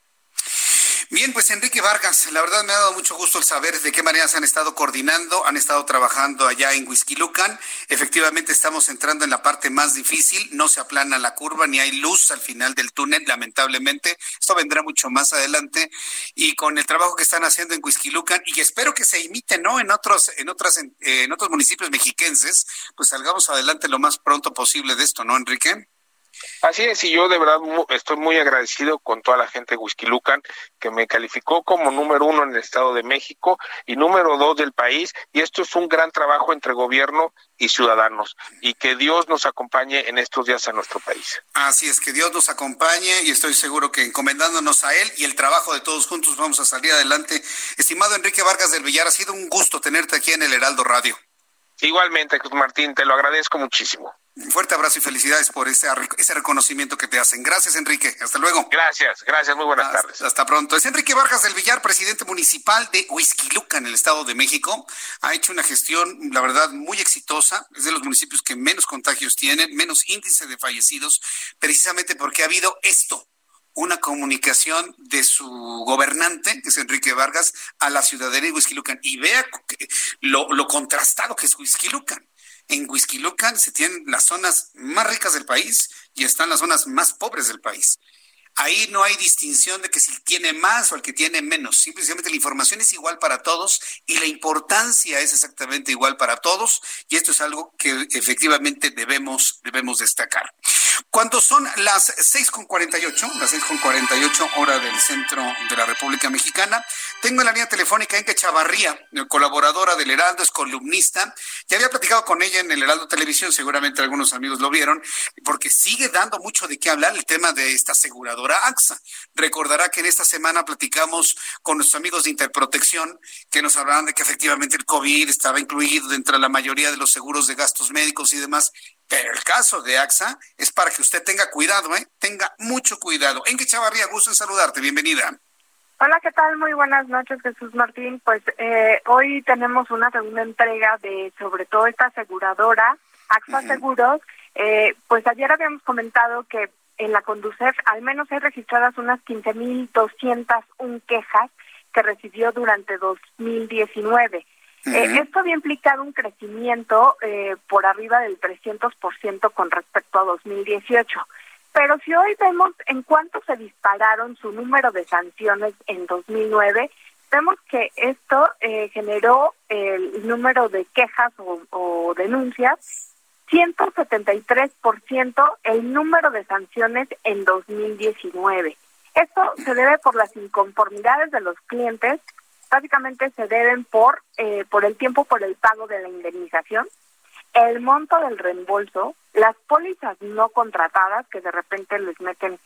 Bien, pues Enrique Vargas, la verdad me ha dado mucho gusto el saber de qué manera se han estado coordinando, han estado trabajando allá en Lucan. Efectivamente estamos entrando en la parte más difícil, no se aplana la curva ni hay luz al final del túnel, lamentablemente. Esto vendrá mucho más adelante y con el trabajo que están haciendo en Lucan y espero que se imite, ¿no? En otros en otras en otros municipios mexiquenses, pues salgamos adelante lo más pronto posible de esto, ¿no, Enrique? Así es, y yo de verdad estoy muy agradecido con toda la gente de Lucan que me calificó como número uno en el Estado de México y número dos del país, y esto es un gran trabajo entre gobierno y ciudadanos, y que Dios nos acompañe en estos días a nuestro país. Así es, que Dios nos acompañe y estoy seguro que encomendándonos a Él y el trabajo de todos juntos vamos a salir adelante. Estimado Enrique Vargas del Villar, ha sido un gusto tenerte aquí en el Heraldo Radio. Igualmente, Martín, te lo agradezco muchísimo. Un fuerte abrazo y felicidades por ese, ese reconocimiento que te hacen. Gracias, Enrique. Hasta luego. Gracias, gracias. Muy buenas tardes. Hasta pronto. Es Enrique Vargas del Villar, presidente municipal de Huizquiluca, en el Estado de México. Ha hecho una gestión, la verdad, muy exitosa. Es de los municipios que menos contagios tienen, menos índice de fallecidos, precisamente porque ha habido esto, una comunicación de su gobernante, que es Enrique Vargas, a la ciudadanía de Huizquilucan. Y vea lo, lo contrastado que es Huizquilucan en Huizquilucan se tienen las zonas más ricas del país y están las zonas más pobres del país. Ahí no hay distinción de que si tiene más o el que tiene menos. Simplemente la información es igual para todos y la importancia es exactamente igual para todos. Y esto es algo que efectivamente debemos, debemos destacar. Cuando son las 6.48, las 6.48 hora del centro de la República Mexicana, tengo en la línea telefónica Enke Chavarría, colaboradora del Heraldo, es columnista. Ya había platicado con ella en el Heraldo Televisión, seguramente algunos amigos lo vieron, porque sigue dando mucho de qué hablar el tema de esta aseguradora AXA. Recordará que en esta semana platicamos con nuestros amigos de Interprotección, que nos hablaban de que efectivamente el COVID estaba incluido dentro de la mayoría de los seguros de gastos médicos y demás, pero el caso de AXA es para que usted tenga cuidado, ¿eh? Tenga mucho cuidado. Enque Chavarría, gusto en saludarte. Bienvenida. Hola, ¿qué tal? Muy buenas noches, Jesús Martín. Pues eh, hoy tenemos una segunda entrega de sobre todo esta aseguradora, AXA Seguros. Eh, pues ayer habíamos comentado que en la Conducef al menos hay registradas unas 15.201 quejas que recibió durante 2019. Eh, esto había implicado un crecimiento eh, por arriba del 300% con respecto a 2018. Pero si hoy vemos en cuánto se dispararon su número de sanciones en 2009, vemos que esto eh, generó el número de quejas o, o denuncias 173% el número de sanciones en 2019. Esto se debe por las inconformidades de los clientes, básicamente se deben por, eh, por el tiempo por el pago de la indemnización, el monto del reembolso, las pólizas no contratadas que de repente les meten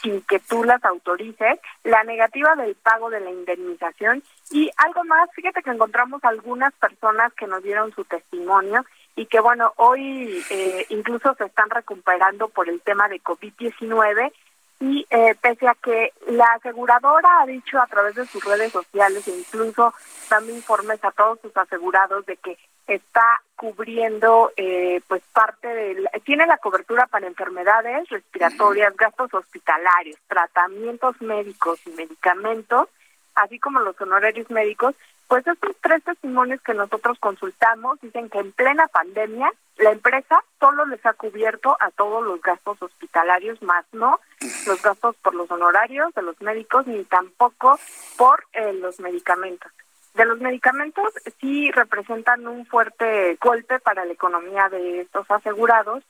sin que tú las autorices, la negativa del pago de la indemnización y algo más, fíjate que encontramos algunas personas que nos dieron su testimonio y que bueno, hoy eh, incluso se están recuperando por el tema de COVID-19 y eh, pese a que la aseguradora ha dicho a través de sus redes sociales e incluso dando informes a todos sus asegurados de que está cubriendo eh, pues parte del tiene la cobertura para enfermedades respiratorias, gastos hospitalarios, tratamientos médicos y medicamentos, así como los honorarios médicos pues estos tres testimonios que nosotros consultamos dicen que en plena pandemia la empresa solo les ha cubierto a todos los gastos hospitalarios, más no los gastos por los honorarios de los médicos ni tampoco por eh, los medicamentos. De los medicamentos sí representan un fuerte golpe para la economía de estos asegurados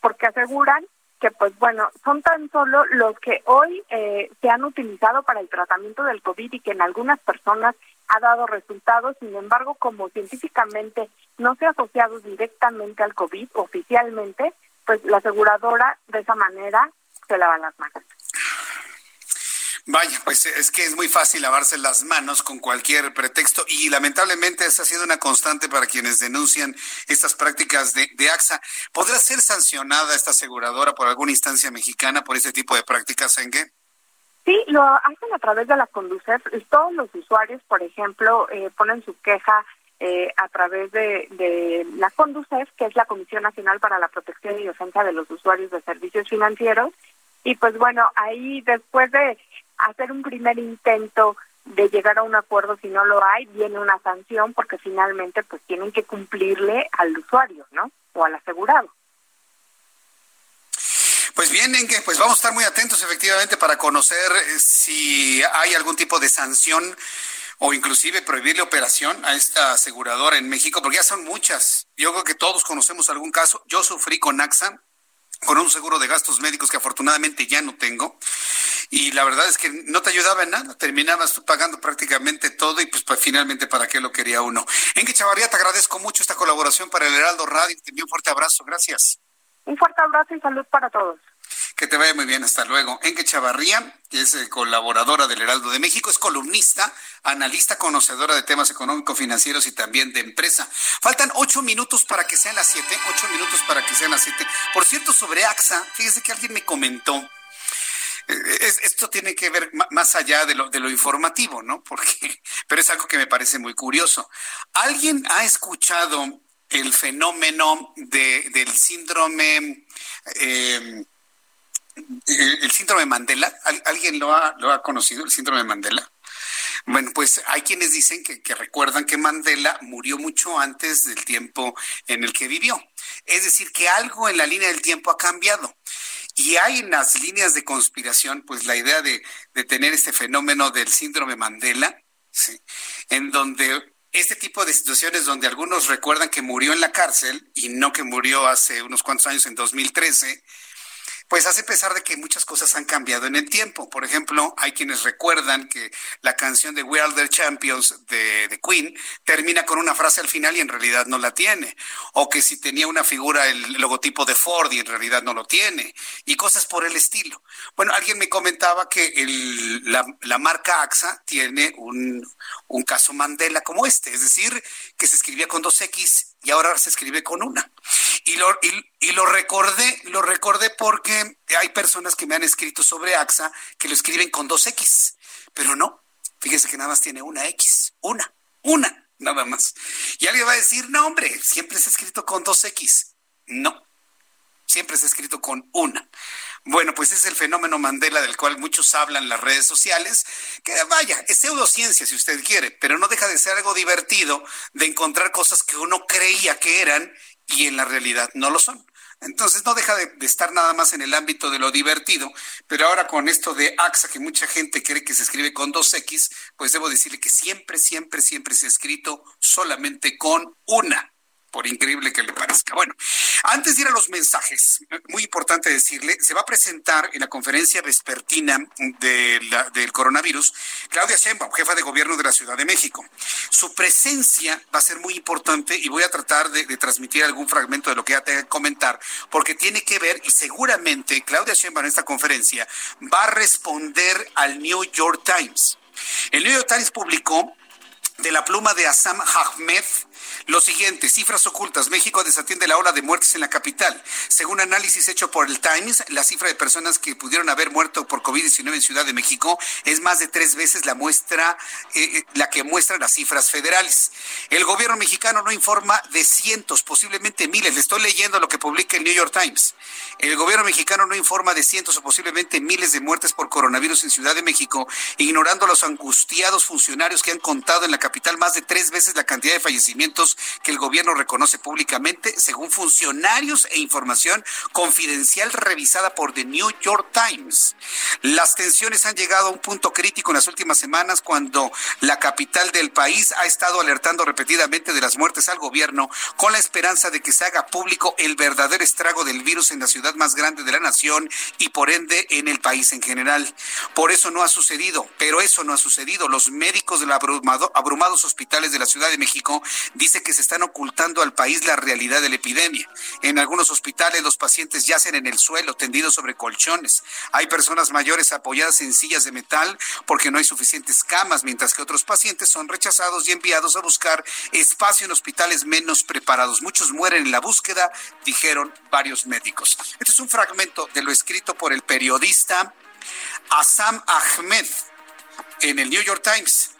porque aseguran que pues bueno, son tan solo los que hoy eh, se han utilizado para el tratamiento del COVID y que en algunas personas ha dado resultados, sin embargo, como científicamente no se ha asociado directamente al COVID oficialmente, pues la aseguradora de esa manera se lava las manos. Vaya, pues es que es muy fácil lavarse las manos con cualquier pretexto y lamentablemente esa ha sido una constante para quienes denuncian estas prácticas de, de AXA. ¿Podrá ser sancionada esta aseguradora por alguna instancia mexicana por este tipo de prácticas, Engue? Sí, lo hacen a través de la Conducef. Todos los usuarios, por ejemplo, eh, ponen su queja eh, a través de, de la Conducef, que es la Comisión Nacional para la Protección y Defensa de los Usuarios de Servicios Financieros. Y pues bueno, ahí después de hacer un primer intento de llegar a un acuerdo, si no lo hay, viene una sanción porque finalmente pues tienen que cumplirle al usuario, ¿no? O al asegurado. Pues bien, Engue, pues vamos a estar muy atentos efectivamente para conocer eh, si hay algún tipo de sanción o inclusive prohibirle operación a esta aseguradora en México, porque ya son muchas. Yo creo que todos conocemos algún caso. Yo sufrí con AXA, con un seguro de gastos médicos que afortunadamente ya no tengo. Y la verdad es que no te ayudaba en nada, terminabas tú pagando prácticamente todo y pues, pues finalmente para qué lo quería uno. Engue Chavarría, te agradezco mucho esta colaboración para el Heraldo Radio. Te envío un fuerte abrazo, gracias. Un fuerte abrazo y salud para todos. Que te vaya muy bien, hasta luego. Enque Chavarría, que es eh, colaboradora del Heraldo de México, es columnista, analista, conocedora de temas económico-financieros y también de empresa. Faltan ocho minutos para que sean las siete, ocho minutos para que sean las siete. Por cierto, sobre AXA, fíjese que alguien me comentó, eh, esto tiene que ver más allá de lo, de lo informativo, ¿no? Porque, pero es algo que me parece muy curioso. ¿Alguien ha escuchado el fenómeno de, del síndrome, eh, el, síndrome Mandela. ¿Alguien lo ha, lo ha conocido, el síndrome Mandela? Bueno, pues hay quienes dicen que, que, recuerdan que Mandela murió mucho antes del tiempo en el que vivió. Es decir, que algo en la línea del tiempo ha cambiado. Y hay en las líneas de conspiración, pues la idea de, de tener este fenómeno del síndrome Mandela, ¿sí? en donde este tipo de situaciones donde algunos recuerdan que murió en la cárcel y no que murió hace unos cuantos años en 2013, pues hace pesar de que muchas cosas han cambiado en el tiempo. Por ejemplo, hay quienes recuerdan que la canción de We Are the Champions de, Queen termina con una frase al final y en realidad no la tiene. O que si tenía una figura el logotipo de Ford y en realidad no lo tiene. Y cosas por el estilo. Bueno, alguien me comentaba que la, marca AXA tiene un, un caso Mandela como este. Es decir, que se escribía con dos X y ahora se escribe con una. Y lo, y, lo recordé, lo recordé porque hay personas que me han escrito sobre AXA que lo escriben con dos X, pero no, fíjese que nada más tiene una X, una, una, nada más. Y alguien va a decir, no hombre, siempre se ha escrito con dos X. No, siempre se ha escrito con una. Bueno, pues es el fenómeno Mandela del cual muchos hablan en las redes sociales, que vaya, es pseudociencia si usted quiere, pero no deja de ser algo divertido de encontrar cosas que uno creía que eran y en la realidad no lo son. Entonces no deja de, estar nada más en el ámbito de lo divertido, pero ahora con esto de AXA, que mucha gente cree que se escribe con dos X, pues debo decirle que siempre, siempre, siempre se ha escrito solamente con una por increíble que le parezca. Bueno, antes de ir a los mensajes, muy importante decirle, se va a presentar en la conferencia vespertina del coronavirus Claudia Sheinbaum, jefa de gobierno de la Ciudad de México. Su presencia va a ser muy importante y voy a tratar de, de transmitir algún fragmento de lo que ella tenga que comentar, porque tiene que ver y seguramente Claudia Sheinbaum en esta conferencia va a responder al New York Times. El New York Times publicó de la pluma de Assam Ahmed, lo siguiente, cifras ocultas. México desatiende la ola de muertes en la capital. Según análisis hecho por el Times, la cifra de personas que pudieron haber muerto por COVID-19 en Ciudad de México es más de tres veces la muestra, eh, eh, la que muestran las cifras federales. El gobierno mexicano no informa de cientos, posiblemente miles. Le estoy leyendo lo que publica el New York Times. El gobierno mexicano no informa de cientos o posiblemente miles de muertes por coronavirus en Ciudad de México, ignorando a los angustiados funcionarios que han contado en la capital más de tres veces la cantidad de fallecimientos que el gobierno reconoce públicamente, según funcionarios e información confidencial revisada por The New York Times. Las tensiones han llegado a un punto crítico en las últimas semanas cuando la capital del país ha estado alertando repetidamente de las muertes al gobierno con la esperanza de que se haga público el verdadero estrago del virus en la ciudad más grande de la nación y por ende en el país en general. Por eso no ha sucedido, pero eso no ha sucedido. Los médicos de los abrumados hospitales de la Ciudad de México dicen que se están ocultando al país la realidad de la epidemia. En algunos hospitales los pacientes yacen en el suelo, tendidos sobre colchones. Hay personas mayores apoyadas en sillas de metal porque no hay suficientes camas, mientras que otros pacientes son rechazados y enviados a buscar espacio en hospitales menos preparados. Muchos mueren en la búsqueda, dijeron varios médicos. Este es un fragmento de lo escrito por el periodista Assam Ahmed en el New York Times.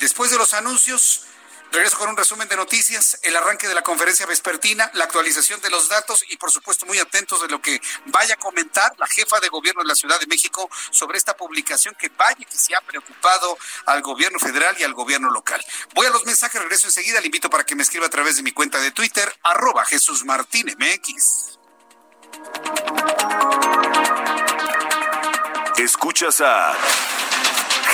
Después de los anuncios, Regreso con un resumen de noticias, el arranque de la conferencia vespertina, la actualización de los datos y por supuesto muy atentos de lo que vaya a comentar la jefa de gobierno de la Ciudad de México sobre esta publicación que vaya que se ha preocupado al gobierno federal y al gobierno local. Voy a los mensajes, regreso enseguida, le invito para que me escriba a través de mi cuenta de Twitter, arroba Jesús Martín MX. Escuchas a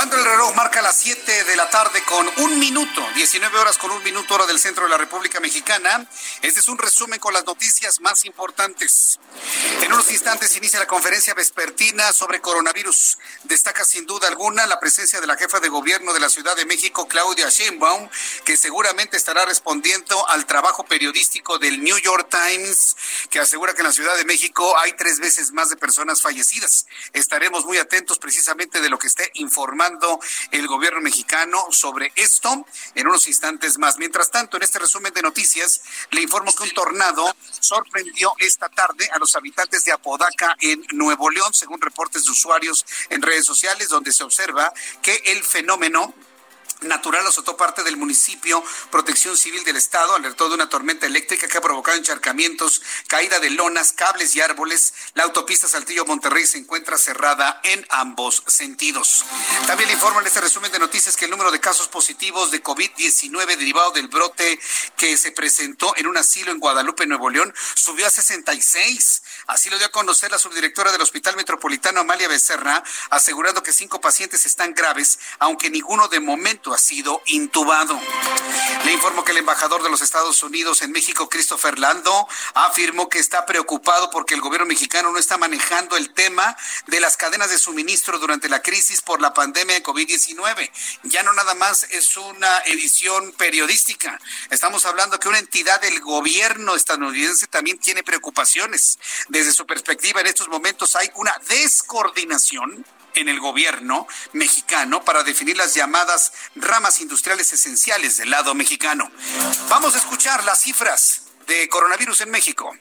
Cuando el reloj marca las 7 de la tarde con un minuto, 19 horas con un minuto hora del centro de la República Mexicana, este es un resumen con las noticias más importantes. En unos instantes inicia la conferencia vespertina sobre coronavirus. Destaca sin duda alguna la presencia de la jefa de gobierno de la Ciudad de México, Claudia Sheinbaum, que seguramente estará respondiendo al trabajo periodístico del New York Times, que asegura que en la Ciudad de México hay tres veces más de personas fallecidas. Estaremos muy atentos precisamente de lo que esté informando el gobierno mexicano sobre esto en unos instantes más. Mientras tanto, en este resumen de noticias, le informo que un tornado sorprendió esta tarde a los habitantes de Apodaca en Nuevo León, según reportes de usuarios en redes sociales, donde se observa que el fenómeno natural azotó parte del municipio. Protección Civil del Estado alertó de una tormenta eléctrica que ha provocado encharcamientos, caída de lonas, cables y árboles. La autopista Saltillo-Monterrey se encuentra cerrada en ambos sentidos. También le informo en este resumen de noticias que el número de casos positivos de COVID-19 derivado del brote que se presentó en un asilo en Guadalupe, Nuevo León, subió a 66. Así lo dio a conocer la subdirectora del Hospital Metropolitano, Amalia Becerra, asegurando que cinco pacientes están graves, aunque ninguno de momento ha sido intubado. Le informo que el embajador de los Estados Unidos en México, Christopher Lando, afirmó que está preocupado porque el gobierno mexicano no está manejando el tema de las cadenas de suministro durante la crisis por la pandemia de COVID-19. Ya no nada más es una edición periodística. Estamos hablando que una entidad del gobierno estadounidense también tiene preocupaciones. Desde su perspectiva, en estos momentos hay una descoordinación en el gobierno mexicano para definir las llamadas ramas industriales esenciales del lado mexicano. Vamos a escuchar las cifras de coronavirus en México.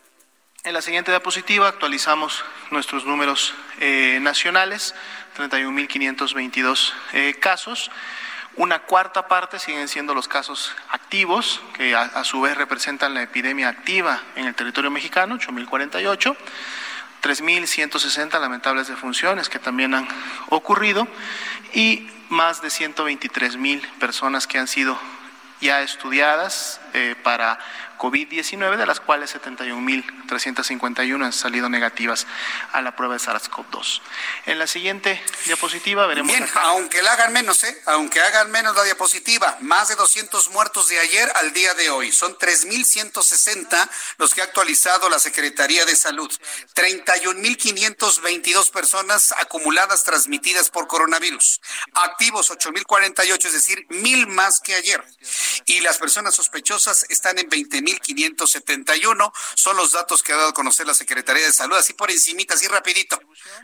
En la siguiente diapositiva actualizamos nuestros números eh, nacionales, 31.522 eh, casos. Una cuarta parte siguen siendo los casos activos, que a, su vez representan la epidemia activa en el territorio mexicano, 8.048. 3.160 lamentables defunciones que también han ocurrido y más de 123.000 personas que han sido ya estudiadas eh, para COVID-19, de las cuales 71.351 han salido negativas a la prueba de SARS-CoV-2. En la siguiente diapositiva veremos... Bien, aunque la hagan menos, ¿eh? Aunque hagan menos la diapositiva, más de 200 muertos de ayer al día de hoy. Son 3.160 los que ha actualizado la Secretaría de Salud. 31.522 personas acumuladas transmitidas por coronavirus. Activos 8.048, es decir, mil más que ayer. Y las personas sospechosas están en 20.571. Son los datos que ha dado a conocer la Secretaría de Salud, así por encimita, así rapidito.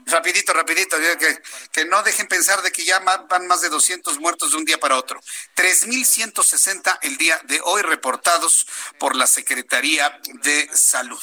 Rapidito, rapidito. Que, que no dejen pensar de que ya van más de 200 muertos de un día para otro. 3.160 el día de hoy reportados por la Secretaría de Salud.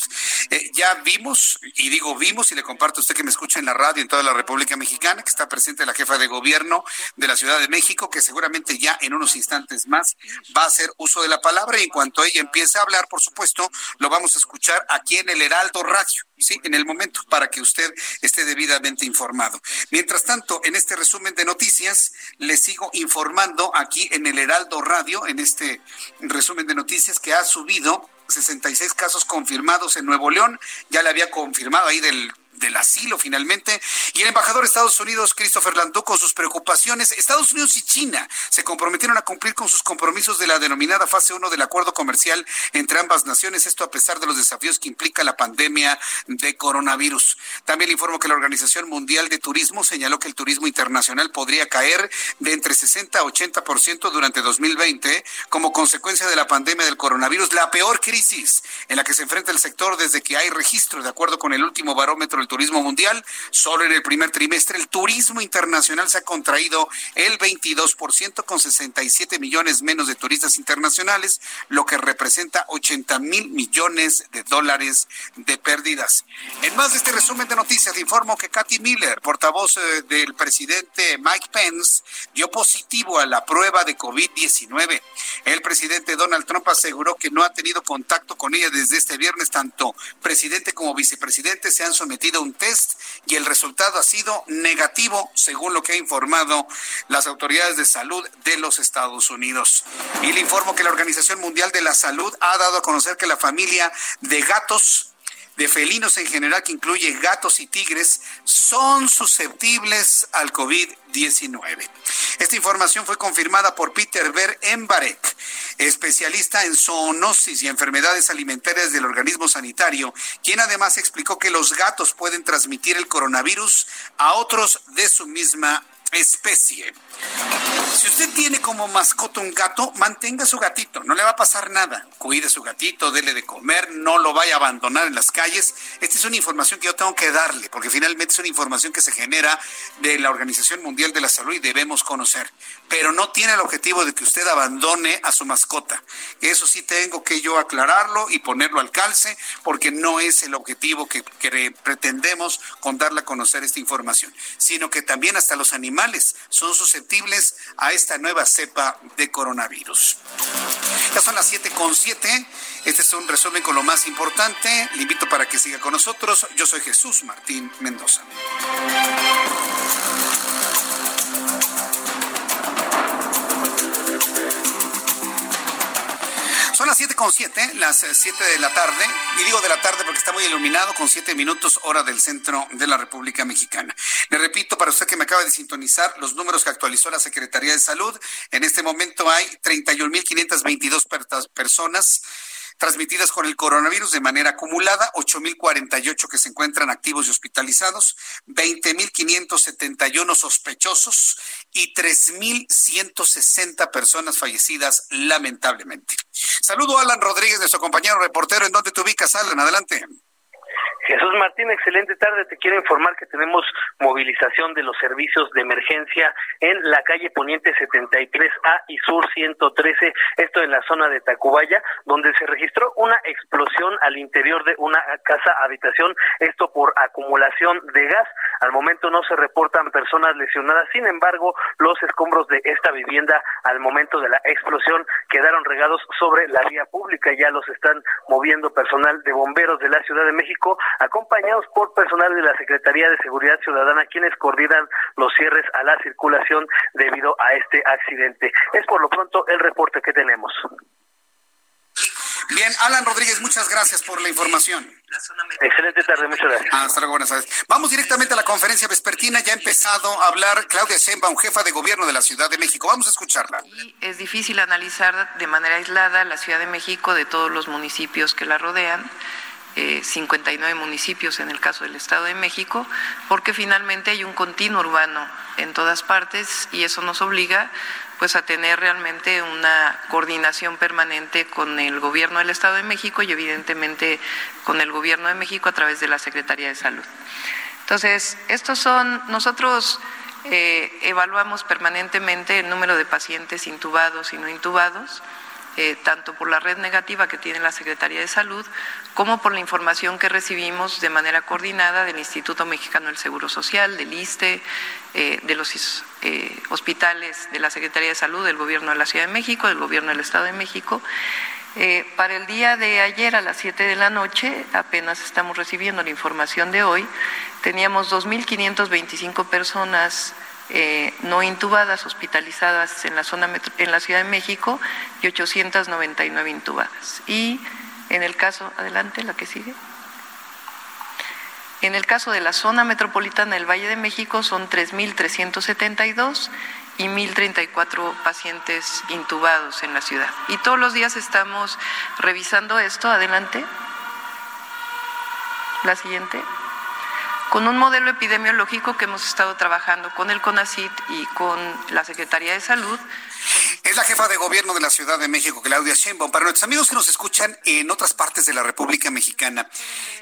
Eh, ya vimos, y digo vimos, y le comparto a usted que me escucha en la radio en toda la República Mexicana, que está presente la jefa de gobierno de la Ciudad de México, que seguramente ya en unos instantes más va a hacer uso de la palabra y en cuanto ella empiece a hablar, por supuesto, lo vamos a escuchar aquí en el Heraldo Radio, ¿sí? En el momento, para que usted esté debidamente informado. Mientras tanto, en este resumen de noticias, le sigo informando aquí en el Heraldo Radio, en este resumen de noticias que ha subido 66 casos confirmados en Nuevo León, ya le había confirmado ahí del del asilo finalmente. Y el embajador de Estados Unidos, Christopher Landau, con sus preocupaciones. Estados Unidos y China se comprometieron a cumplir con sus compromisos de la denominada fase 1 del acuerdo comercial entre ambas naciones, esto a pesar de los desafíos que implica la pandemia de coronavirus. También informo que la Organización Mundial de Turismo señaló que el turismo internacional podría caer de entre 60 a 80% durante 2020 como consecuencia de la pandemia del coronavirus, la peor crisis en la que se enfrenta el sector desde que hay registro, de acuerdo con el último barómetro del turismo mundial. Solo en el primer trimestre el turismo internacional se ha contraído el 22% con 67 millones menos de turistas internacionales, lo que representa 80 mil millones de dólares de pérdidas. En más de este resumen de noticias, informo que Katy Miller, portavoz eh, del presidente Mike Pence, dio positivo a la prueba de COVID-19. El presidente Donald Trump aseguró que no ha tenido contacto con ella desde este viernes. Tanto presidente como vicepresidente se han sometido un test y el resultado ha sido negativo, según lo que ha informado las autoridades de salud de los Estados Unidos. Y le informo que la Organización Mundial de la Salud ha dado a conocer que la familia de gatos de felinos en general, que incluye gatos y tigres, son susceptibles al COVID-19. Esta información fue confirmada por Peter Ver Embarek, especialista en zoonosis y enfermedades alimentarias del organismo sanitario, quien además explicó que los gatos pueden transmitir el coronavirus a otros de su misma especie. Si usted tiene como mascota un gato, mantenga su gatito, no le va a pasar nada. Cuide su gatito, dele de comer, no lo vaya a abandonar en las calles. Esta es una información que yo tengo que darle, porque finalmente es una información que se genera de la Organización Mundial de la Salud y debemos conocer. Pero no tiene el objetivo de que usted abandone a su mascota. Eso sí tengo que yo aclararlo y ponerlo al calce, porque no es el objetivo que, que pretendemos con darle a conocer esta información, sino que también hasta los animales son susceptibles a esta nueva cepa de coronavirus. Ya son las 7 con 7. Este es un resumen con lo más importante. Le invito para que siga con nosotros. Yo soy Jesús Martín Mendoza. Son las siete con siete, las eh, siete de la tarde, y digo de la tarde porque está muy iluminado con siete minutos hora del centro de la República Mexicana. Le repito para usted que me acaba de sintonizar los números que actualizó la Secretaría de Salud. En este momento hay 31.522 personas transmitidas con el coronavirus de manera acumulada, 8.048 que se encuentran activos y hospitalizados, 20.571 sospechosos y 3.160 personas fallecidas lamentablemente. Saludo a Alan Rodríguez, nuestro compañero reportero. ¿En dónde te ubicas, Alan? Adelante. Jesús Martín, excelente tarde. Te quiero informar que tenemos movilización de los servicios de emergencia en la calle Poniente 73A y Sur 113, esto en la zona de Tacubaya, donde se registró una explosión al interior de una casa habitación, esto por acumulación de gas. Al momento no se reportan personas lesionadas, sin embargo, los escombros de esta vivienda al momento de la explosión quedaron regados sobre la vía pública. Ya los están moviendo personal de bomberos de la Ciudad de México acompañados por personal de la Secretaría de Seguridad Ciudadana, quienes coordinan los cierres a la circulación debido a este accidente. Es por lo pronto el reporte que tenemos. Bien, Alan Rodríguez, muchas gracias por la información. Excelente tarde, muchas gracias. hasta luego, buenas tardes. Vamos directamente a la conferencia vespertina. Ya ha empezado a hablar Claudia Sheinbaum, jefa de gobierno de la Ciudad de México. Vamos a escucharla. es difícil analizar de manera aislada la Ciudad de México de todos los municipios que la rodean. 59 eh, municipios en el caso del Estado de México, porque finalmente hay un continuo urbano en todas partes y eso nos obliga pues a tener realmente una coordinación permanente con el gobierno del Estado de México y evidentemente con el gobierno de México a través de la Secretaría de Salud. Entonces, estos son, nosotros eh, evaluamos permanentemente el número de pacientes intubados y no intubados eh, tanto por la red negativa que tiene la Secretaría de Salud como por la información que recibimos de manera coordinada del Instituto Mexicano del Seguro Social, del ISTE, eh, de los eh, hospitales de la Secretaría de Salud, del Gobierno de la Ciudad de México, del Gobierno del Estado de México. para el día de ayer a las 7 de la noche, apenas estamos recibiendo la información de hoy, teníamos 2.525 personas eh, no intubadas, hospitalizadas en la, zona en la Ciudad de México y 899 intubadas. Y en el caso, adelante, la que sigue. En el caso de la zona metropolitana del Valle de México son 3.372 y 1.034 pacientes intubados en la ciudad. Y todos los días estamos revisando esto. Adelante. La siguiente con un modelo epidemiológico que hemos estado trabajando con el CONACIT y con la Secretaría de Salud es la jefa de gobierno de la Ciudad de México, Claudia Sheinbaum. Para nuestros amigos que nos escuchan en otras partes de la República Mexicana,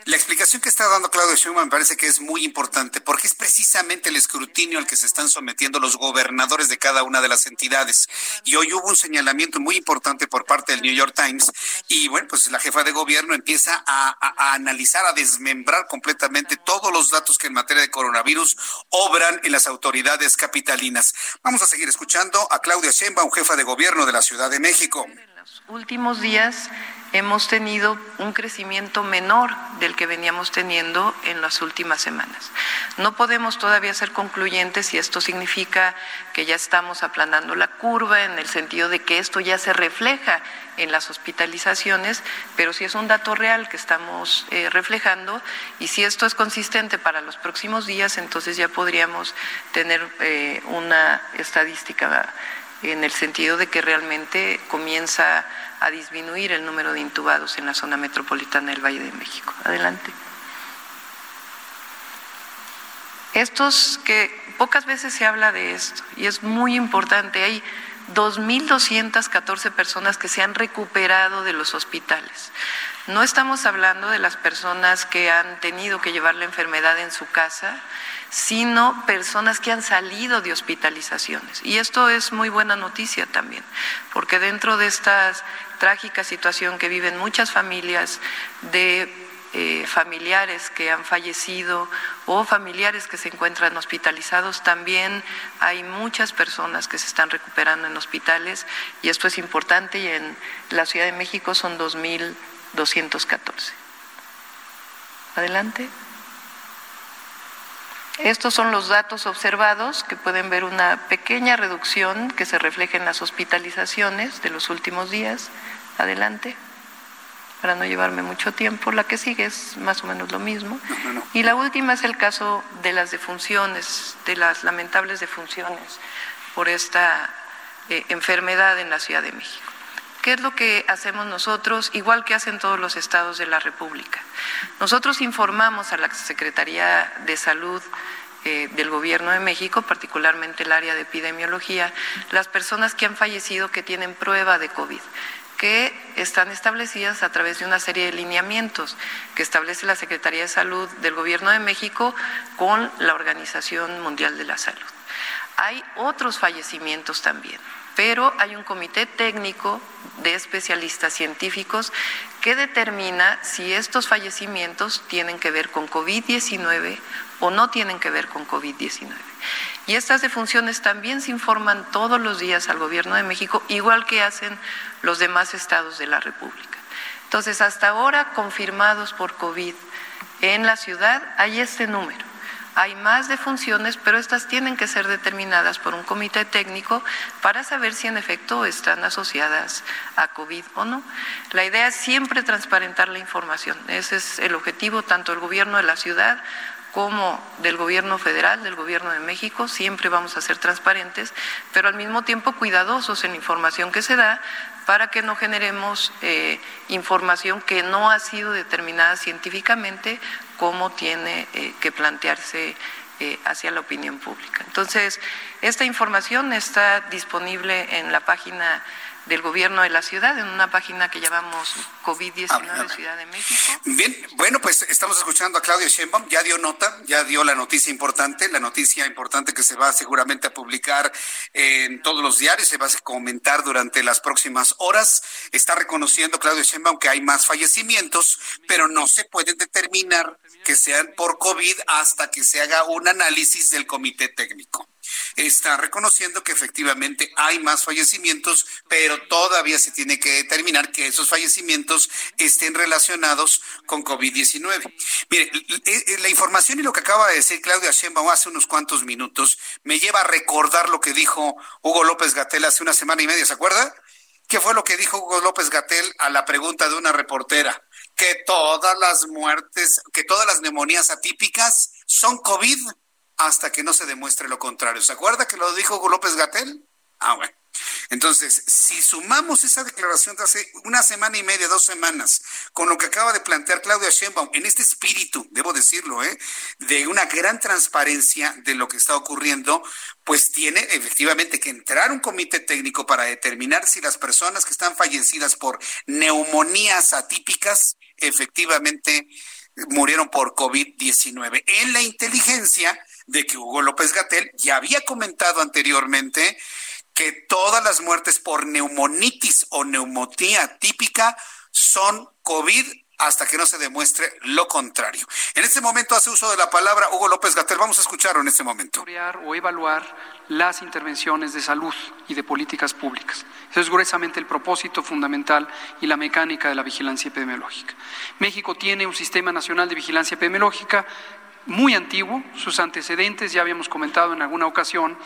la explicación que está dando Claudia Sheinbaum me parece que es muy importante porque es precisamente el escrutinio al que se están sometiendo los gobernadores de cada una de las entidades. Y hoy hubo un señalamiento muy importante por parte del New York Times y bueno, pues la jefa de gobierno empieza a, a analizar, a desmembrar completamente todos los datos que en materia de coronavirus obran en las autoridades capitalinas. Vamos a seguir escuchando a Claudia Sheinbaum, jefa de gobierno de la Ciudad de México. En los últimos días hemos tenido un crecimiento menor del que veníamos teniendo en las últimas semanas. No podemos todavía ser concluyentes si esto significa que ya estamos aplanando la curva en el sentido de que esto ya se refleja en las hospitalizaciones, pero si es un dato real que estamos eh, reflejando y si esto es consistente para los próximos días, entonces ya podríamos tener eh, una estadística en el sentido de que realmente comienza a disminuir el número de intubados en la zona metropolitana del Valle de México. Adelante. Estos que pocas veces se habla de esto y es muy importante, hay 2.214 personas que se han recuperado de los hospitales. No estamos hablando de las personas que han tenido que llevar la enfermedad en su casa, sino personas que han salido de hospitalizaciones. Y esto es muy buena noticia también, porque dentro de esta trágica situación que viven muchas familias de eh, familiares que han fallecido o familiares que se encuentran hospitalizados, también hay muchas personas que se están recuperando en hospitales y esto es importante y en la Ciudad de México son 2.214. Adelante. Estos son los datos observados que pueden ver una pequeña reducción que se refleja en las hospitalizaciones de los últimos días. Adelante, para no llevarme mucho tiempo. La que sigue es más o menos lo mismo. Y la última es el caso de las defunciones, de las lamentables defunciones por esta eh, enfermedad en la Ciudad de México. ¿Qué es lo que hacemos nosotros, igual que hacen todos los estados de la República? Nosotros informamos a la Secretaría de Salud eh, del Gobierno de México, particularmente el área de epidemiología, las personas que han fallecido que tienen prueba de COVID que están establecidas a través de una serie de lineamientos que establece la Secretaría de Salud del Gobierno de México con la Organización Mundial de la Salud. Hay otros fallecimientos también, pero hay un comité técnico de especialistas científicos que determina si estos fallecimientos tienen que ver con COVID-19 o no tienen que ver con COVID-19. Y estas defunciones también se informan todos los días al Gobierno de México, igual que hacen los demás estados de la República. Entonces, hasta ahora confirmados por COVID en la ciudad hay este número. Hay más defunciones, pero estas tienen que ser determinadas por un comité técnico para saber si en efecto están asociadas a COVID o no. La idea es siempre transparentar la información. Ese es el objetivo tanto del gobierno de la ciudad como del gobierno federal, del gobierno de México, siempre vamos a ser transparentes, pero al mismo tiempo cuidadosos en la información que se da para que no generemos eh, información que no ha sido determinada científicamente como tiene eh, que plantearse eh, hacia la opinión pública. Entonces, esta información está disponible en la página del gobierno de la ciudad en una página que llamamos COVID-19 Ciudad de México. Bien, bueno, pues estamos escuchando a Claudio Sheinbaum, ya dio nota, ya dio la noticia importante, la noticia importante que se va seguramente a publicar en todos los diarios, se va a comentar durante las próximas horas. Está reconociendo Claudio Sheinbaum que hay más fallecimientos, pero no se puede determinar que sean por COVID hasta que se haga un análisis del comité técnico está reconociendo que efectivamente hay más fallecimientos, pero todavía se tiene que determinar que esos fallecimientos estén relacionados con COVID-19. Mire, la información y lo que acaba de decir Claudia Sheinbaum hace unos cuantos minutos me lleva a recordar lo que dijo Hugo López Gatel hace una semana y media, ¿se acuerda? ¿Qué fue lo que dijo Hugo López Gatel a la pregunta de una reportera? Que todas las muertes, que todas las neumonías atípicas son COVID hasta que no se demuestre lo contrario. ¿Se acuerda que lo dijo López Gatel? Ah, bueno. Entonces, si sumamos esa declaración de hace una semana y media, dos semanas, con lo que acaba de plantear Claudia Sheinbaum, en este espíritu, debo decirlo, ¿eh? de una gran transparencia de lo que está ocurriendo, pues tiene efectivamente que entrar un comité técnico para determinar si las personas que están fallecidas por neumonías atípicas efectivamente murieron por COVID-19. En la inteligencia de que Hugo López Gatel ya había comentado anteriormente que todas las muertes por neumonitis o neumotía típica son COVID hasta que no se demuestre lo contrario. En este momento hace uso de la palabra Hugo López Gatel. Vamos a escucharlo en este momento. O evaluar las intervenciones de salud y de políticas públicas. Eso es gruesamente el propósito fundamental y la mecánica de la vigilancia epidemiológica. México tiene un sistema nacional de vigilancia epidemiológica muy antiguo, sus antecedentes, ya habíamos comentado en alguna ocasión,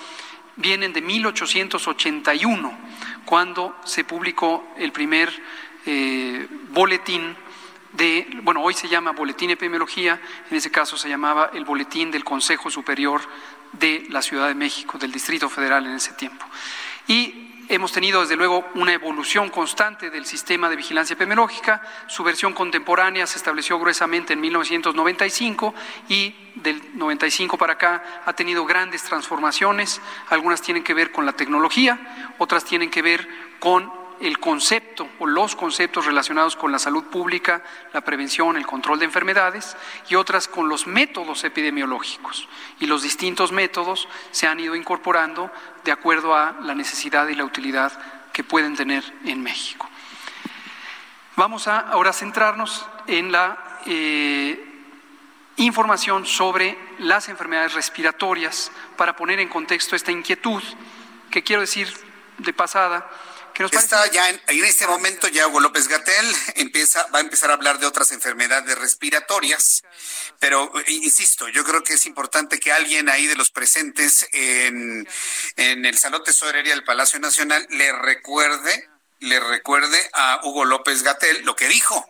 vienen de 1881, cuando se publicó el primer eh, boletín de, bueno, hoy se llama Boletín de Epidemiología, en ese caso se llamaba el Boletín del Consejo Superior de la Ciudad de México, del Distrito Federal en ese tiempo. Y Hemos tenido, desde luego, una evolución constante del sistema de vigilancia epidemiológica. Su versión contemporánea se estableció gruesamente en 1995 y del 95 para acá ha tenido grandes transformaciones. Algunas tienen que ver con la tecnología, otras tienen que ver con el concepto o los conceptos relacionados con la salud pública, la prevención, el control de enfermedades y otras con los métodos epidemiológicos. Y los distintos métodos se han ido incorporando de acuerdo a la necesidad y la utilidad que pueden tener en México. Vamos a ahora centrarnos en la eh, información sobre las enfermedades respiratorias para poner en contexto esta inquietud que quiero decir de pasada Está ya en, este momento ya Hugo López Gatel empieza, va a empezar a hablar de otras enfermedades respiratorias, pero eh, insisto, yo creo que es importante que alguien ahí de los presentes en, en el Salón Tesorería del Palacio Nacional le recuerde, le recuerde a Hugo López Gatel lo que dijo.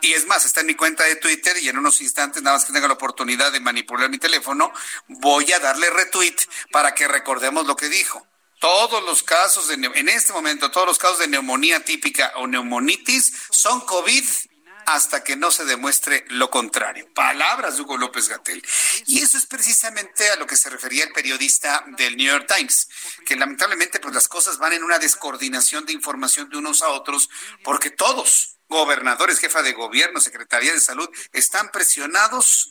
Y es más, está en mi cuenta de Twitter y en unos instantes, nada más que tenga la oportunidad de manipular mi teléfono, voy a darle retweet para que recordemos lo que dijo todos los casos de en este momento todos los casos de neumonía típica o neumonitis son COVID hasta que no se demuestre lo contrario. Palabras de Hugo López Gatel. Y eso es precisamente a lo que se refería el periodista del New York Times, que lamentablemente pues las cosas van en una descoordinación de información de unos a otros, porque todos, gobernadores, jefa de gobierno, secretaría de salud, están presionados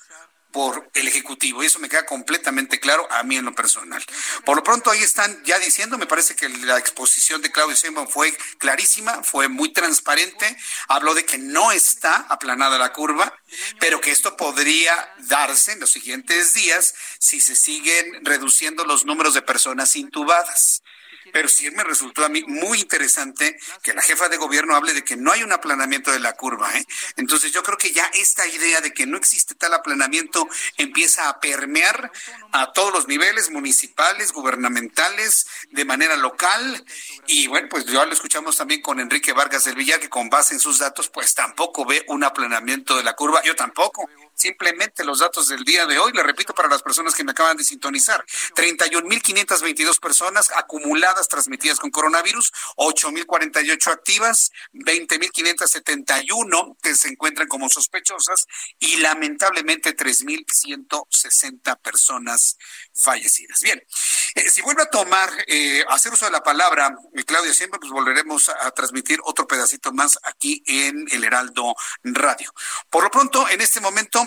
por el Ejecutivo. Y eso me queda completamente claro a mí en lo personal. Por lo pronto ahí están ya diciendo, me parece que la exposición de Claudio Sheinbaum fue clarísima, fue muy transparente, habló de que no está aplanada la curva, pero que esto podría darse en los siguientes días si se siguen reduciendo los números de personas intubadas pero sí me resultó a mí muy interesante que la jefa de gobierno hable de que no hay un aplanamiento de la curva. ¿eh? Entonces yo creo que ya esta idea de que no existe tal aplanamiento empieza a permear a todos los niveles municipales, gubernamentales, de manera local. Y bueno, pues ya lo escuchamos también con Enrique Vargas del Villar, que con base en sus datos, pues tampoco ve un aplanamiento de la curva. Yo tampoco simplemente los datos del día de hoy. Le repito para las personas que me acaban de sintonizar. 31.522 personas acumuladas transmitidas con coronavirus, 8.048 activas, 20.571 que se encuentran como sospechosas y lamentablemente 3.160 personas fallecidas. Bien, eh, si vuelve a tomar, eh, hacer uso de la palabra, eh, Claudia, siempre pues volveremos a, transmitir otro pedacito más aquí en el Heraldo Radio. Por lo pronto, en este momento,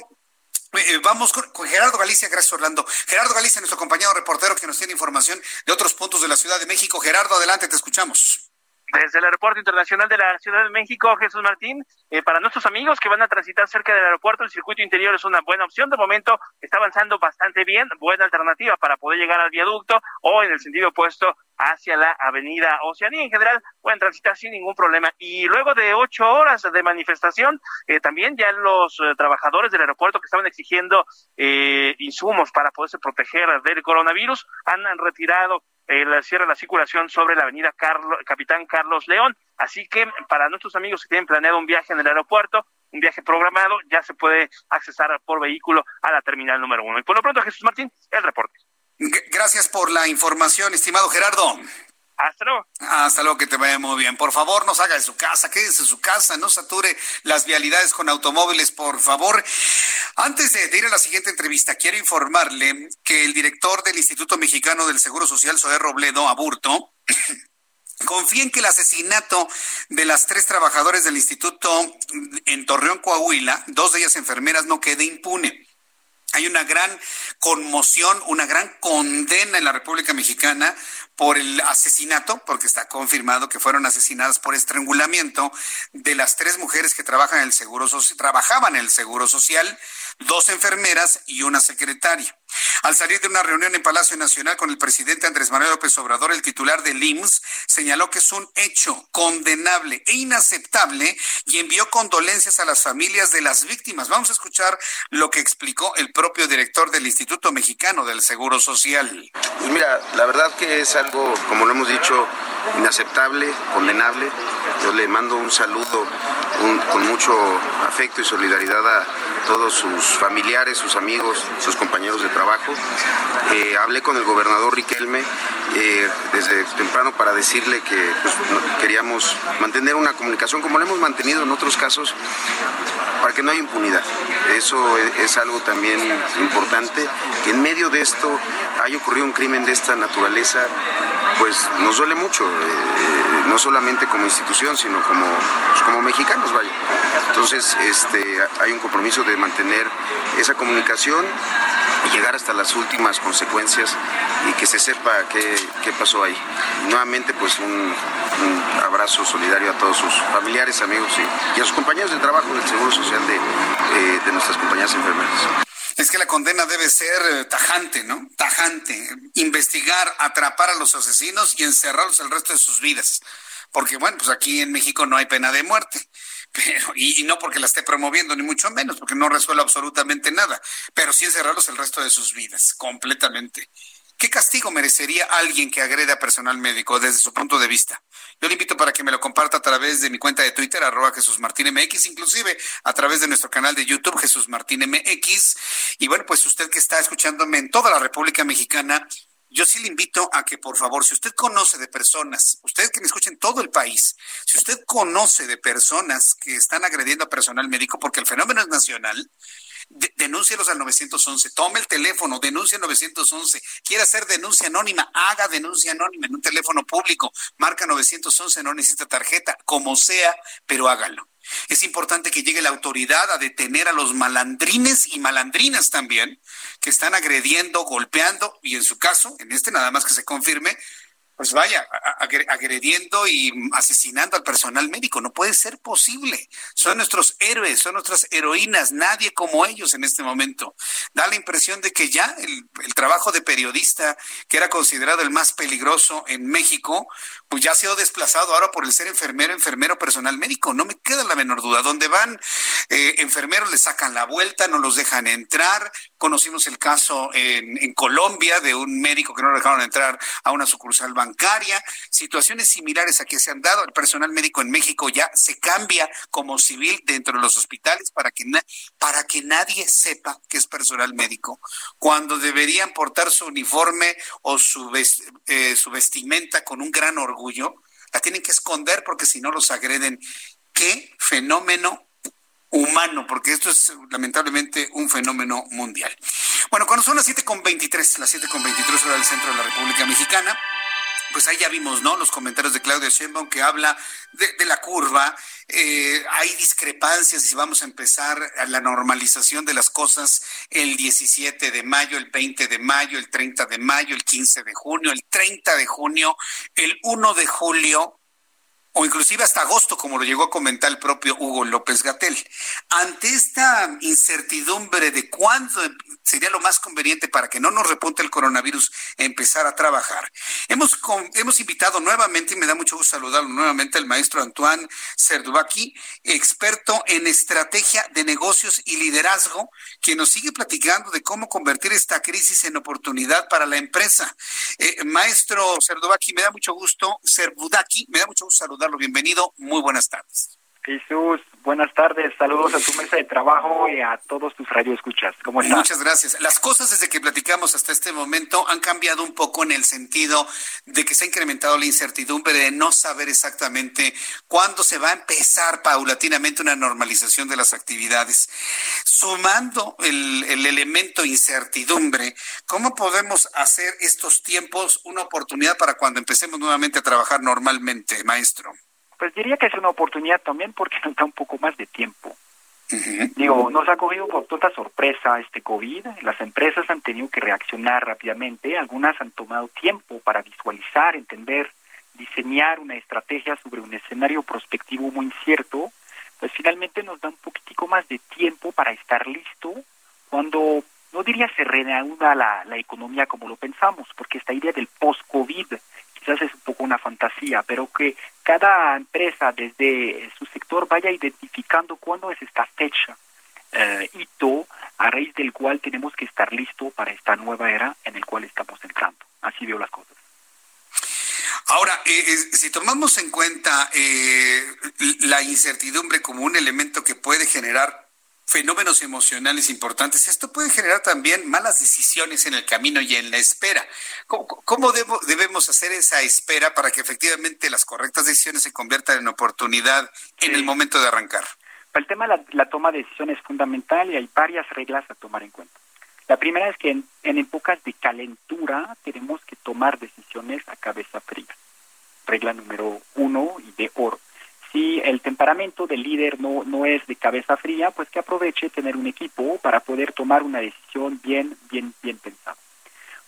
eh, vamos con, Gerardo Galicia, gracias Orlando. Gerardo Galicia, nuestro compañero reportero que nos tiene información de otros puntos de la Ciudad de México. Gerardo, adelante, te escuchamos. Desde el Aeropuerto Internacional de la Ciudad de México, Jesús Martín, eh, para nuestros amigos que van a transitar cerca del aeropuerto, el circuito interior es una buena opción. De momento está avanzando bastante bien, buena alternativa para poder llegar al viaducto o en el sentido opuesto hacia la avenida Oceanía. En general pueden transitar sin ningún problema. Y luego de ocho horas de manifestación, eh, también ya los eh, trabajadores del aeropuerto que estaban exigiendo eh, insumos para poderse proteger del coronavirus han retirado el cierre de la circulación sobre la avenida Capitán Carlos León. Así que para nuestros amigos que tienen planeado un viaje en el aeropuerto, un viaje programado, ya se puede accesar por vehículo a la terminal número uno. Y por lo pronto, Jesús Martín, el reporte. Gracias por la información, estimado Gerardo. Hasta luego. Hasta luego, que te vaya muy bien. Por favor, no salga de su casa, quédese en su casa, no sature las vialidades con automóviles, por favor. Antes de, ir a la siguiente entrevista, quiero informarle que el director del Instituto Mexicano del Seguro Social, Zoé Robledo Aburto, confía en que el asesinato de las tres trabajadores del instituto en Torreón, Coahuila, dos de ellas enfermeras, no quede impune. Hay una gran conmoción, una gran condena en la República Mexicana por el asesinato, porque está confirmado que fueron asesinadas por estrangulamiento de las tres mujeres que trabajan en el seguro trabajaban en el seguro social, dos enfermeras y una secretaria. Al salir de una reunión en Palacio Nacional con el presidente Andrés Manuel López Obrador, el titular del IMSS señaló que es un hecho condenable e inaceptable y envió condolencias a las familias de las víctimas. Vamos a escuchar lo que explicó el propio director del Instituto Mexicano del Seguro Social. Pues mira, la verdad que es algo, como lo hemos dicho, inaceptable, condenable. Yo le mando un saludo con mucho afecto y solidaridad a todos sus familiares, sus amigos, sus compañeros de trabajo. Eh, hablé con el gobernador Riquelme eh, desde temprano para decirle que pues, queríamos mantener una comunicación como lo hemos mantenido en otros casos para que no haya impunidad. Eso es, algo también importante, que en medio de esto haya ocurrido un crimen de esta naturaleza, pues nos duele mucho, eh, no solamente como institución, sino como, pues, como mexicanos, vaya. Entonces, este, hay un compromiso de mantener esa comunicación y llegar hasta las últimas consecuencias y que se sepa qué, qué pasó ahí. nuevamente, pues un, abrazo solidario a todos sus familiares, amigos y, a sus compañeros de trabajo del Seguro Social de, eh, de nuestras compañías enfermeras. Es que la condena debe ser eh, tajante, ¿no? Tajante. Investigar, atrapar a los asesinos y encerrarlos el resto de sus vidas. Porque, bueno, pues aquí en México no hay pena de muerte pero y, no porque la esté promoviendo ni mucho menos porque no resuelve absolutamente nada pero sí encerrarlos el resto de sus vidas completamente ¿Qué castigo merecería alguien que agrede a personal médico desde su punto de vista? Yo le invito para que me lo comparta a través de mi cuenta de Twitter, arroba Jesús Martín MX, inclusive a través de nuestro canal de YouTube, Jesús Martín MX. Y bueno, pues usted que está escuchándome en toda la República Mexicana, yo sí le invito a que, por favor, si usted conoce de personas, usted que me escucha en todo el país, si usted conoce de personas que están agrediendo a personal médico, porque el fenómeno es nacional, denúncielos al 911, tome el teléfono, denuncie al 911, quiere hacer denuncia anónima, haga denuncia anónima en un teléfono público, marca 911, no necesita tarjeta, como sea, pero hágalo. Es importante que llegue la autoridad a detener a los malandrines y malandrinas también que están agrediendo, golpeando y en su caso, en este nada más que se confirme, pues vaya, agrediendo y asesinando al personal médico. No puede ser posible. Son nuestros héroes, son nuestras heroínas, nadie como ellos en este momento. Da la impresión de que ya el, trabajo de periodista, que era considerado el más peligroso en México, pues ya ha sido desplazado ahora por el ser enfermero, enfermero, personal médico. No me queda la menor duda. Donde van eh, enfermeros les sacan la vuelta, no los dejan entrar. Conocimos el caso en, en Colombia de un médico que no lo dejaron entrar a una sucursal bancaria bancaria, situaciones similares a que se han dado. El personal médico en México ya se cambia como civil dentro de los hospitales para que, para que nadie sepa que es personal médico, cuando deberían portar su uniforme o su, eh, su vestimenta con un gran orgullo. La tienen que esconder porque si no los agreden. ¿Qué fenómeno humano, porque esto es lamentablemente un fenómeno mundial. Bueno, cuando son las 7.23, las 7.23 horas del centro de la República Mexicana, pues ahí ya vimos, ¿no? Los comentarios de Claudia Sheinbaum que habla de, la curva. Eh, hay discrepancias si vamos a empezar a la normalización de las cosas el 17 de mayo, el 20 de mayo, el 30 de mayo, el 15 de junio, el 30 de junio, el 1 de julio o inclusive hasta agosto, como lo llegó a comentar el propio Hugo López Gatel. Ante esta incertidumbre de cuándo sería lo más conveniente para que no nos repunte el coronavirus empezar a trabajar, hemos, hemos invitado nuevamente, y me da mucho gusto saludarlo nuevamente, al maestro Antoine Cerdubaki, experto en estrategia de negocios y liderazgo, que nos sigue platicando de cómo convertir esta crisis en oportunidad para la empresa. Eh, maestro Cerdubaki, me da mucho gusto, Cerdubaki, me da mucho gusto saludarlo Bienvenido. Muy buenas tardes. Jesús, buenas tardes. Saludos a tu mesa de trabajo y a todos tus radioescuchas. ¿Cómo? Muchas gracias. Las cosas desde que platicamos hasta este momento han cambiado un poco en el sentido de que se ha incrementado la incertidumbre de no saber exactamente cuándo se va a empezar paulatinamente una normalización de las actividades. Sumando el, el elemento incertidumbre, ¿cómo podemos hacer estos tiempos una oportunidad para cuando empecemos nuevamente a trabajar normalmente, maestro? Pues diría que es una oportunidad también porque nos da un poco más de tiempo. Digo, nos ha cogido por toda sorpresa este COVID. Las empresas han tenido que reaccionar rápidamente. Algunas han tomado tiempo para visualizar, entender, diseñar una estrategia sobre un escenario prospectivo muy incierto. Pues finalmente nos da un poquitico más de tiempo para estar listo cuando, no diría se reanuda la, la economía como lo pensamos, porque esta idea del post-COVID quizás es un poco una fantasía, pero que cada empresa desde su sector vaya identificando cuándo es esta fecha, eh, hito, a raíz del cual tenemos que estar listos para esta nueva era en el cual estamos entrando. Así veo las cosas. Ahora, eh, eh, si tomamos en cuenta la incertidumbre como un elemento que puede generar fenómenos emocionales importantes, esto puede generar también malas decisiones en el camino y en la espera. ¿Cómo, debemos hacer esa espera para que efectivamente las correctas decisiones se conviertan en oportunidad en el momento de arrancar? El tema de la, toma de decisiones es fundamental y hay varias reglas a tomar en cuenta. La primera es que en, en épocas de calentura tenemos que tomar decisiones a cabeza fría. Regla número uno y de oro si el temperamento del líder no, no es de cabeza fría, pues que aproveche tener un equipo para poder tomar una decisión bien, bien, bien pensada.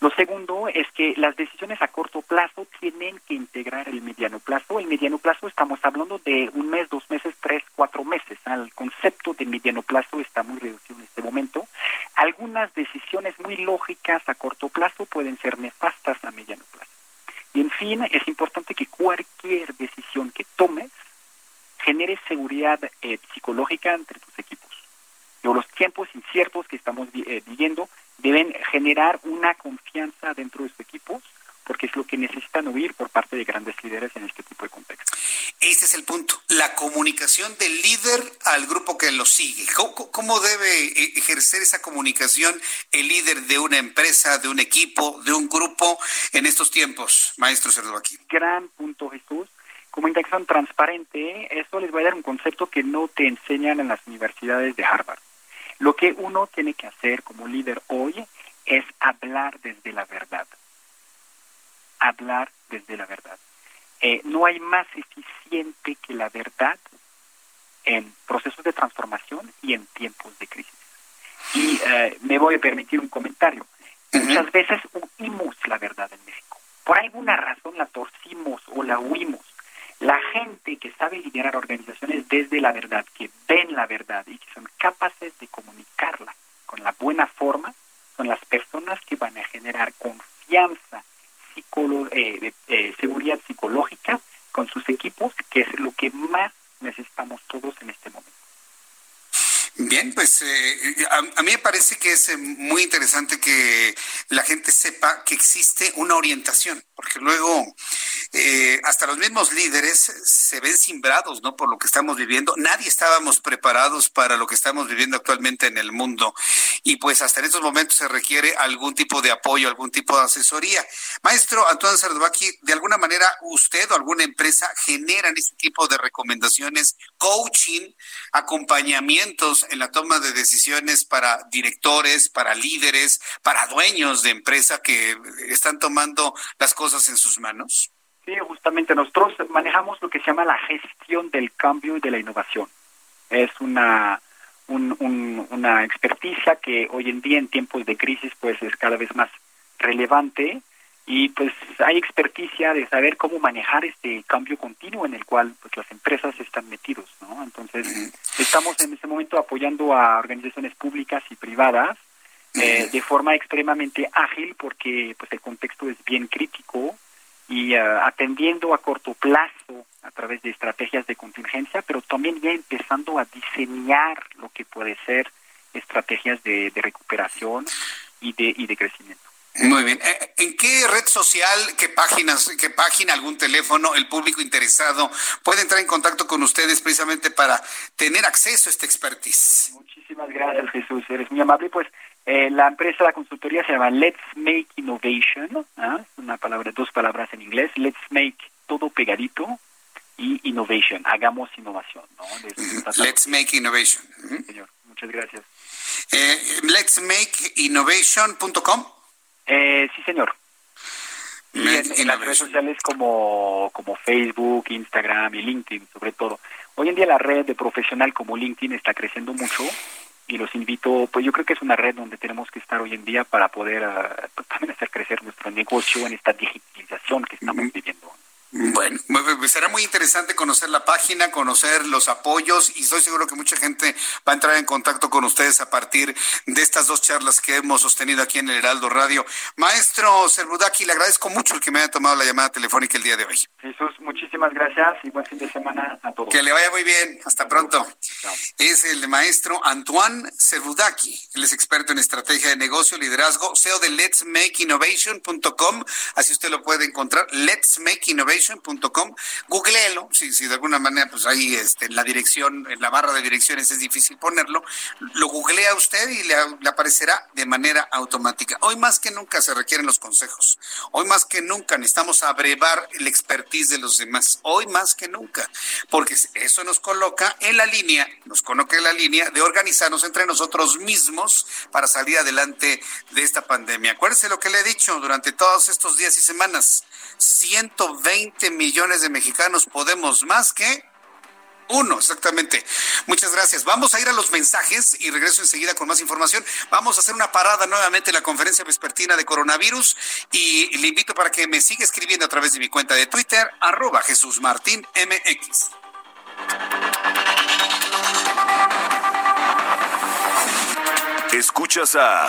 Lo segundo es que las decisiones a corto plazo tienen que integrar el mediano plazo. El mediano plazo estamos hablando de un mes, dos meses, tres, cuatro meses. El concepto de mediano plazo está muy reducido en este momento. Algunas decisiones muy lógicas a corto plazo pueden ser nefastas a mediano plazo. Y en fin, es importante que cualquier decisión que tomes genere seguridad eh, psicológica entre tus equipos. los tiempos inciertos que estamos eh, viviendo deben generar una confianza dentro de sus equipos, porque es lo que necesitan oír por parte de grandes líderes en este tipo de contexto. Ese es el punto, la comunicación del líder al grupo que lo sigue. ¿Cómo, debe eh, ejercer esa comunicación el líder de una empresa, de un equipo, de un grupo en estos tiempos, maestro aquí? Gran punto, Jesús. Comunicación transparente, esto les voy a dar un concepto que no te enseñan en las universidades de Harvard. Lo que uno tiene que hacer como líder hoy es hablar desde la verdad. Hablar desde la verdad. Eh, no hay más eficiente que la verdad en procesos de transformación y en tiempos de crisis. Y eh, me voy a permitir un comentario. Muchas veces huimos la verdad en México. Por alguna razón la torcimos o la huimos. La gente que sabe liderar organizaciones desde la verdad, que ven la verdad y que son capaces de comunicarla con la buena forma, son las personas que van a generar confianza, eh, eh, seguridad psicológica con sus equipos, que es lo que más necesitamos todos en este momento. Bien, pues eh, a, mí me parece que es muy interesante que la gente sepa que existe una orientación, porque luego eh, hasta los mismos líderes se ven simbrados, ¿no? Por lo que estamos viviendo. Nadie estábamos preparados para lo que estamos viviendo actualmente en el mundo. Y pues hasta en estos momentos se requiere algún tipo de apoyo, algún tipo de asesoría. Maestro Antonio Sardovaki, de alguna manera usted o alguna empresa generan este tipo de recomendaciones, coaching, acompañamientos en la toma de decisiones para directores, para líderes, para dueños de empresa que están tomando las cosas en sus manos. Sí, justamente nosotros manejamos lo que se llama la gestión del cambio y de la innovación. Es una, una experticia que hoy en día en tiempos de crisis pues es cada vez más relevante y pues hay experticia de saber cómo manejar este cambio continuo en el cual pues las empresas están metidos, ¿no? Entonces estamos en este momento apoyando a organizaciones públicas y privadas eh, de forma extremadamente ágil porque pues el contexto es bien crítico y uh, atendiendo a corto plazo a través de estrategias de contingencia, pero también ya empezando a diseñar lo que puede ser estrategias de, de recuperación y de, y de crecimiento. Muy bien. Eh, ¿En qué red social, qué páginas, qué página, algún teléfono, el público interesado puede entrar en contacto con ustedes precisamente para tener acceso a esta expertise? Muchísimas gracias, Jesús. Eres muy amable. Pues eh, la empresa, la consultoría se llama Let's Make Innovation, ¿ah? una palabra, dos palabras en inglés. Let's Make todo pegadito y Innovation, hagamos innovación. ¿no? Let's Make Innovation. Señor, muchas gracias. Eh, let's Make Innovation.com. Sí, señor. Y en, las redes sociales como, como Facebook, Instagram y LinkedIn, sobre todo. Hoy en día la red de profesional como LinkedIn está creciendo mucho y los invito, pues yo creo que es una red donde tenemos que estar hoy en día para poder pues, también hacer crecer nuestro negocio en esta digitalización que estamos viviendo. Bueno, será muy interesante conocer la página, conocer los apoyos y estoy seguro que mucha gente va a entrar en contacto con ustedes a partir de estas dos charlas que hemos sostenido aquí en el Heraldo Radio. Maestro Servudaki, le agradezco mucho el que me haya tomado la llamada telefónica el día de hoy. Jesús, muchísimas gracias y buen fin de semana a todos. Que le vaya muy bien. Hasta pronto. Es el maestro Antoine Servudaki. Él es experto en estrategia de negocio, liderazgo, CEO de Let's Make Innovation.com. Así usted lo puede encontrar. Let's Make Innovation com. Googleelo, si, si de alguna manera, pues ahí este, en la dirección, en la barra de direcciones es difícil ponerlo, lo googlea usted y le, le aparecerá de manera automática. Hoy más que nunca se requieren los consejos, hoy más que nunca necesitamos abrevar el expertise de los demás, hoy más que nunca, porque eso nos coloca en la línea, nos coloca en la línea de organizarnos entre nosotros mismos para salir adelante de esta pandemia. Acuérdese lo que le he dicho durante todos estos días y semanas, 120 millones de mexicanos podemos más que uno, exactamente. Muchas gracias. Vamos a ir a los mensajes y regreso enseguida con más información. Vamos a hacer una parada nuevamente en la conferencia vespertina de coronavirus y le invito para que me siga escribiendo a través de mi cuenta de Twitter, arroba Jesús Martín MX. Escuchas a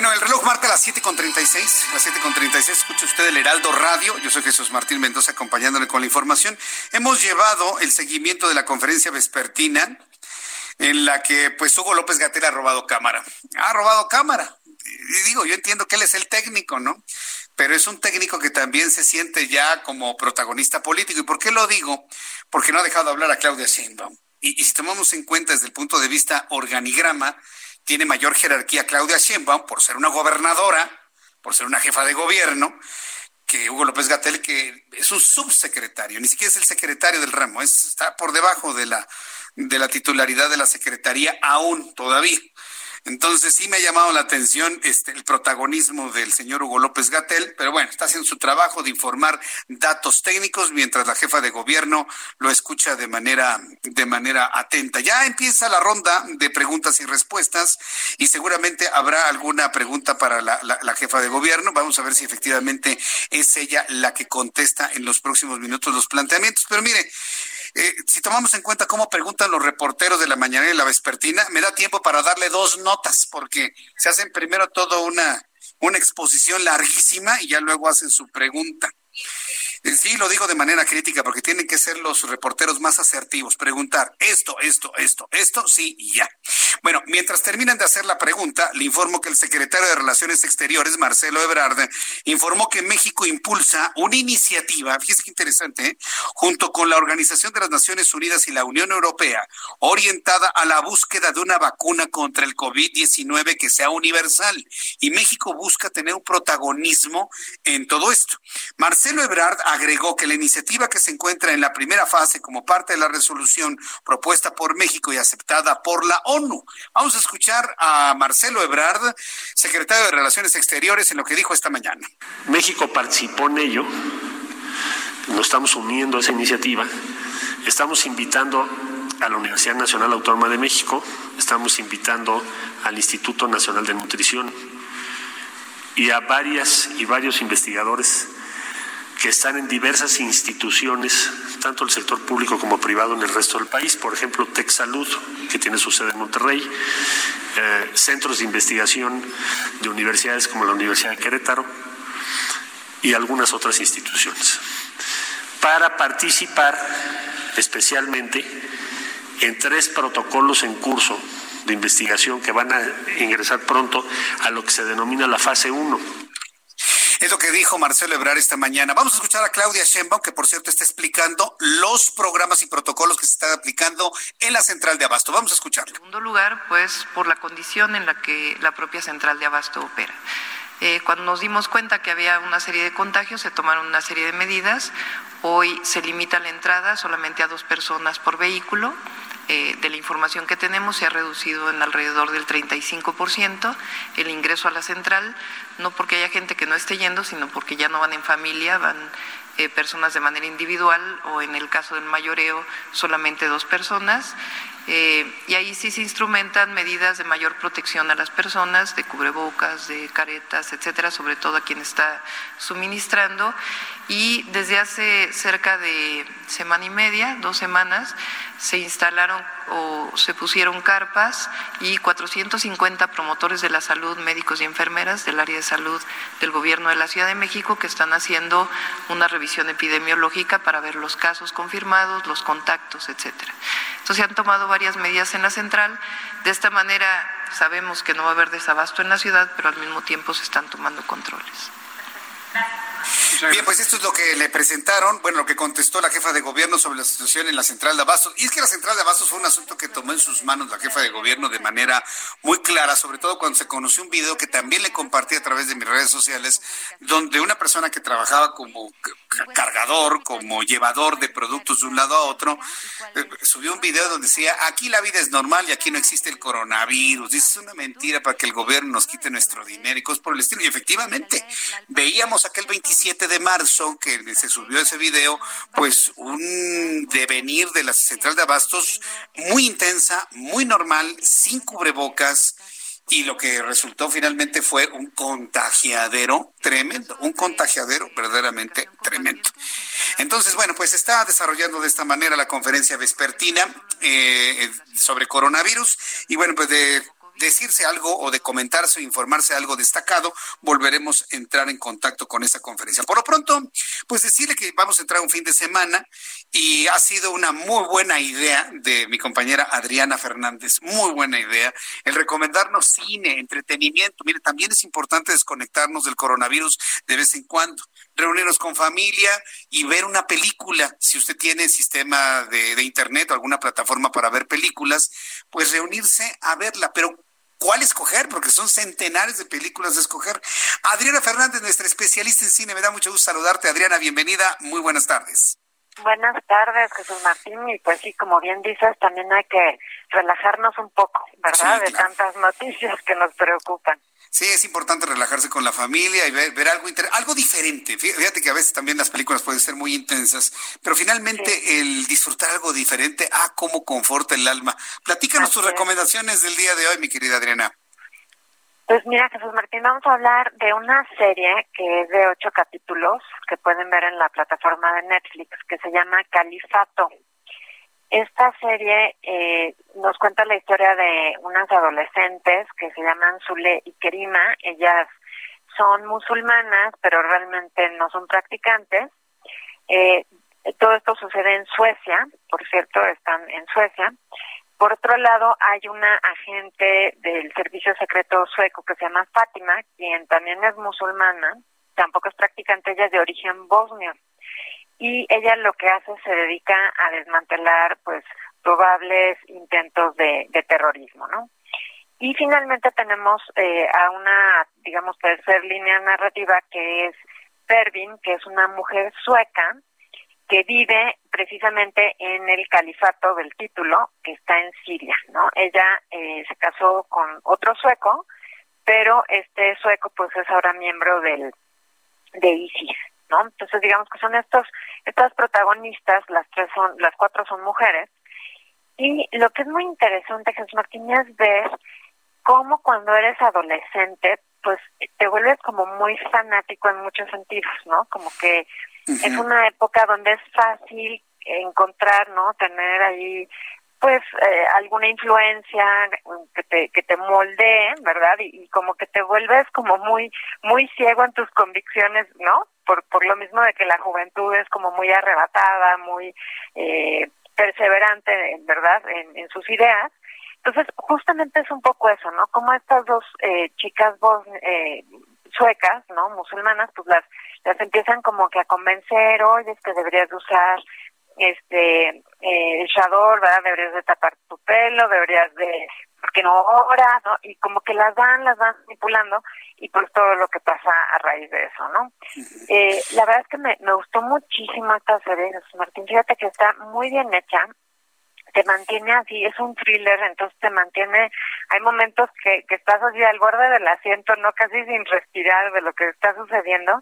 Bueno, el reloj marca las 7.36, las 7.36, escucha usted el Heraldo Radio, yo soy Jesús Martín Mendoza acompañándole con la información. Hemos llevado el seguimiento de la conferencia vespertina en la que pues Hugo López Gatel ha robado cámara, ha robado cámara. Y digo, yo entiendo que él es el técnico, ¿no? Pero es un técnico que también se siente ya como protagonista político. ¿Y por qué lo digo? Porque no ha dejado hablar a Claudia Sheinbaum. Y si tomamos en cuenta desde el punto de vista organigrama, tiene mayor jerarquía Claudia Sheinbaum por ser una gobernadora, por ser una jefa de gobierno, que Hugo López Gatel, que es un subsecretario, ni siquiera es el secretario del ramo, está por debajo de la, de la titularidad de la secretaría aún todavía. Entonces sí me ha llamado la atención este, el protagonismo del señor Hugo López Gatel, pero bueno, está haciendo su trabajo de informar datos técnicos mientras la jefa de gobierno lo escucha de manera, de manera atenta. Ya empieza la ronda de preguntas y respuestas y seguramente habrá alguna pregunta para la, la, la jefa de gobierno. Vamos a ver si efectivamente es ella la que contesta en los próximos minutos los planteamientos. Pero mire, eh, si tomamos en cuenta cómo preguntan los reporteros de la mañana y la vespertina, me da tiempo para darle dos notas, porque se hacen primero toda una, una exposición larguísima y ya luego hacen su pregunta. Sí, lo digo de manera crítica porque tienen que ser los reporteros más asertivos, preguntar esto, esto, esto, esto, sí y ya. Bueno, mientras terminan de hacer la pregunta, le informo que el secretario de Relaciones Exteriores, Marcelo Ebrard, informó que México impulsa una iniciativa, fíjese qué interesante, ¿eh? junto con la Organización de las Naciones Unidas y la Unión Europea, orientada a la búsqueda de una vacuna contra el COVID-19 que sea universal. Y México busca tener un protagonismo en todo esto. Marcelo Ebrard agregó que la iniciativa que se encuentra en la primera fase como parte de la resolución propuesta por México y aceptada por la ONU. Vamos a escuchar a Marcelo Ebrard, secretario de Relaciones Exteriores, en lo que dijo esta mañana. México participó en ello, nos estamos uniendo a esa iniciativa, estamos invitando a la Universidad Nacional Autónoma de México, estamos invitando al Instituto Nacional de Nutrición y a varias y varios investigadores que están en diversas instituciones, tanto el sector público como privado en el resto del país, por ejemplo, TechSalud, que tiene su sede en Monterrey, eh, centros de investigación de universidades como la Universidad de Querétaro y algunas otras instituciones, para participar especialmente en tres protocolos en curso de investigación que van a ingresar pronto a lo que se denomina la fase 1 es lo que dijo Marcelo Ebrar esta mañana. Vamos a escuchar a Claudia Sheinbaum, que por cierto está explicando los programas y protocolos que se están aplicando en la central de Abasto. Vamos a escucharlo. En segundo lugar, pues por la condición en la que la propia central de Abasto opera. Eh, cuando nos dimos cuenta que había una serie de contagios, se tomaron una serie de medidas. Hoy se limita la entrada solamente a dos personas por vehículo. Eh, de la información que tenemos se ha reducido en alrededor del 35% el ingreso a la central, no porque haya gente que no esté yendo, sino porque ya no van en familia, van eh, personas de manera individual o en el caso del mayoreo solamente dos personas. Eh, y ahí sí se instrumentan medidas de mayor protección a las personas, de cubrebocas, de caretas, etcétera, sobre todo a quien está suministrando. Y desde hace cerca de semana y media, dos semanas, se instalaron o se pusieron carpas y 450 promotores de la salud, médicos y enfermeras del área de salud del gobierno de la Ciudad de México que están haciendo una revisión epidemiológica para ver los casos confirmados, los contactos, etcétera. Entonces se han tomado varias medidas en la central. De esta manera sabemos que no va a haber desabasto en la ciudad, pero al mismo tiempo se están tomando controles. Bien, pues esto es lo que le presentaron, bueno, lo que contestó la jefa de gobierno sobre la situación en la central de Abastos. Y es que la central de Abastos fue un asunto que tomó en sus manos la jefa de gobierno de manera muy clara, sobre todo cuando se conoció un video que también le compartí a través de mis redes sociales, donde una persona que trabajaba como cargador, como llevador de productos de un lado a otro, eh, subió un video donde decía, aquí la vida es normal y aquí no existe el coronavirus. Dice, es una mentira para que el gobierno nos quite nuestro dinero y cosas por el estilo. Y efectivamente, veíamos aquel 27 de marzo que se subió ese video, pues un devenir de la central de abastos muy intensa, muy normal, sin cubrebocas, y lo que resultó finalmente fue un contagiadero tremendo, un contagiadero verdaderamente tremendo. Entonces, bueno, pues está desarrollando de esta manera la conferencia vespertina eh, sobre coronavirus y bueno, pues de decirse algo o de comentarse o informarse algo destacado, volveremos a entrar en contacto con esta conferencia. Por lo pronto, pues decirle que vamos a entrar un fin de semana y ha sido una muy buena idea de mi compañera Adriana Fernández, muy buena idea, el recomendarnos cine, entretenimiento. Mire, también es importante desconectarnos del coronavirus de vez en cuando, reunirnos con familia y ver una película. Si usted tiene sistema de, de internet o alguna plataforma para ver películas, pues reunirse a verla, pero cuál escoger, porque son centenares de películas de escoger. Adriana Fernández, nuestra especialista en cine, me da mucho gusto saludarte. Adriana, bienvenida, muy buenas tardes. Buenas tardes, Jesús Martín. Y pues sí, como bien dices, también hay que relajarnos un poco, ¿verdad? De tantas noticias que nos preocupan. Sí, es importante relajarse con la familia y ver, algo algo diferente. Fíjate que a veces también las películas pueden ser muy intensas, pero finalmente el disfrutar algo diferente, ah, cómo conforta el alma. Platícanos tus recomendaciones del día de hoy, mi querida Adriana. Pues mira, Jesús Martín, vamos a hablar de una serie que es de ocho capítulos que pueden ver en la plataforma de Netflix que se llama Califato. Esta serie eh, nos cuenta la historia de unas adolescentes que se llaman Zule y Kerima. Ellas son musulmanas, pero realmente no son practicantes. Eh, todo esto sucede en Suecia, por cierto, están en Suecia. Por otro lado, hay una agente del servicio secreto sueco que se llama Fátima, quien también es musulmana, tampoco es practicante, ella es de origen bosnio y ella lo que hace se dedica a desmantelar pues probables intentos de, terrorismo, ¿no? Y finalmente tenemos eh, a una, digamos, tercer línea narrativa que es Pervin, que es una mujer sueca que vive precisamente en el califato del título, que está en Siria, ¿no? Ella eh, se casó con otro sueco, pero este sueco pues es ahora miembro del de ISIS, ¿no? Entonces digamos que son estos estas protagonistas, las tres son las cuatro son mujeres y lo que es muy interesante Jesús Martín es ver cómo cuando eres adolescente pues te vuelves como muy fanático en muchos sentidos, ¿no? Como que es una época donde es fácil encontrar, ¿no? Tener ahí pues eh, alguna influencia que te que te moldee, ¿verdad? Y, como que te vuelves como muy muy ciego en tus convicciones, ¿no? Por por lo mismo de que la juventud es como muy arrebatada, muy eh, perseverante, ¿verdad? En, en sus ideas. Entonces, justamente es un poco eso, ¿no? Como estas dos eh, chicas vos, eh, suecas, ¿no? Musulmanas, pues las las empiezan como que a convencer, oye, es que deberías usar este eh, el shador, ¿verdad? Deberías de tapar tu pelo, deberías de porque no ahora, ¿no? Y como que las van, las van manipulando y pues todo lo que pasa a raíz de eso, ¿no? Eh, la verdad es que me, me gustó muchísimo esta serie, Martín, fíjate que está muy bien hecha, te mantiene así, es un thriller, entonces te mantiene, hay momentos que, que estás así al borde del asiento, no casi sin respirar de lo que está sucediendo,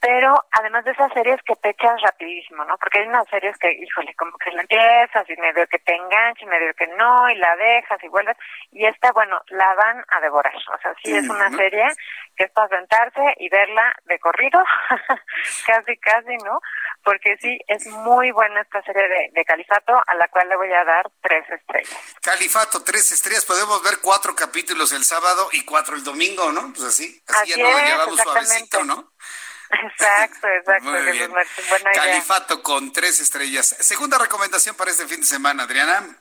pero además de esas series que te echas rapidísimo, ¿no? Porque hay unas series que, híjole, como que la empiezas y medio que te engancha y medio que no, y la dejas y vuelves, y esta, bueno, la van a devorar, o sea, sí es una serie que es para sentarse y verla de corrido, casi, casi, ¿no? Porque sí, es muy buena esta serie de, de, Califato, a la cual le voy a dar tres estrellas. Califato, tres estrellas, podemos ver cuatro capítulos el sábado y cuatro el domingo, ¿no? Pues así, así, ya no lo llevamos suavecito, ¿no? Exacto, exacto. Muy bien. Califato con tres estrellas. Segunda recomendación para este fin de semana, Adriana.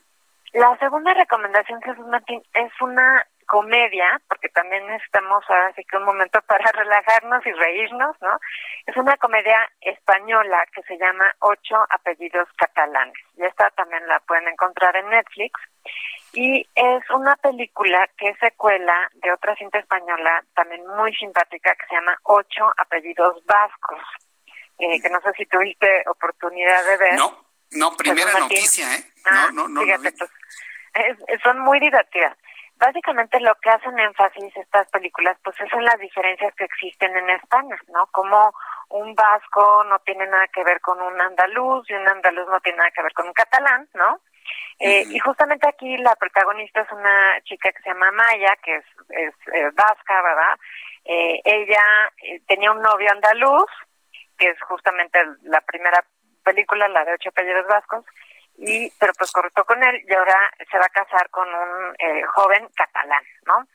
La segunda recomendación, Jesús Martín, es una comedia, porque también necesitamos ahora sí que un momento para relajarnos y reírnos, ¿no? Es una comedia española que se llama Ocho apellidos catalanes. Y esta también la pueden encontrar en Netflix y es una película que es secuela de otra cinta española también muy simpática que se llama Ocho apellidos vascos, eh, que no sé si tuviste oportunidad de ver. No, no, primera noticia, ¿eh? Ah, no, no, no. Fíjate, pues, son muy divertidas. Básicamente lo que hacen énfasis estas películas, pues es en las diferencias que existen en España, ¿no? Como un vasco no tiene nada que ver con un andaluz y un andaluz no tiene nada que ver con un catalán, ¿no? Eh, y justamente aquí la protagonista es una chica que se llama Maya, que es, es, vasca, ¿verdad? Eh, ella eh, tenía un novio andaluz, que es justamente la primera película, la de Ocho Apellidos Vascos, y pero pues cortó con él y ahora se va a casar con un eh, joven catalán, ¿no?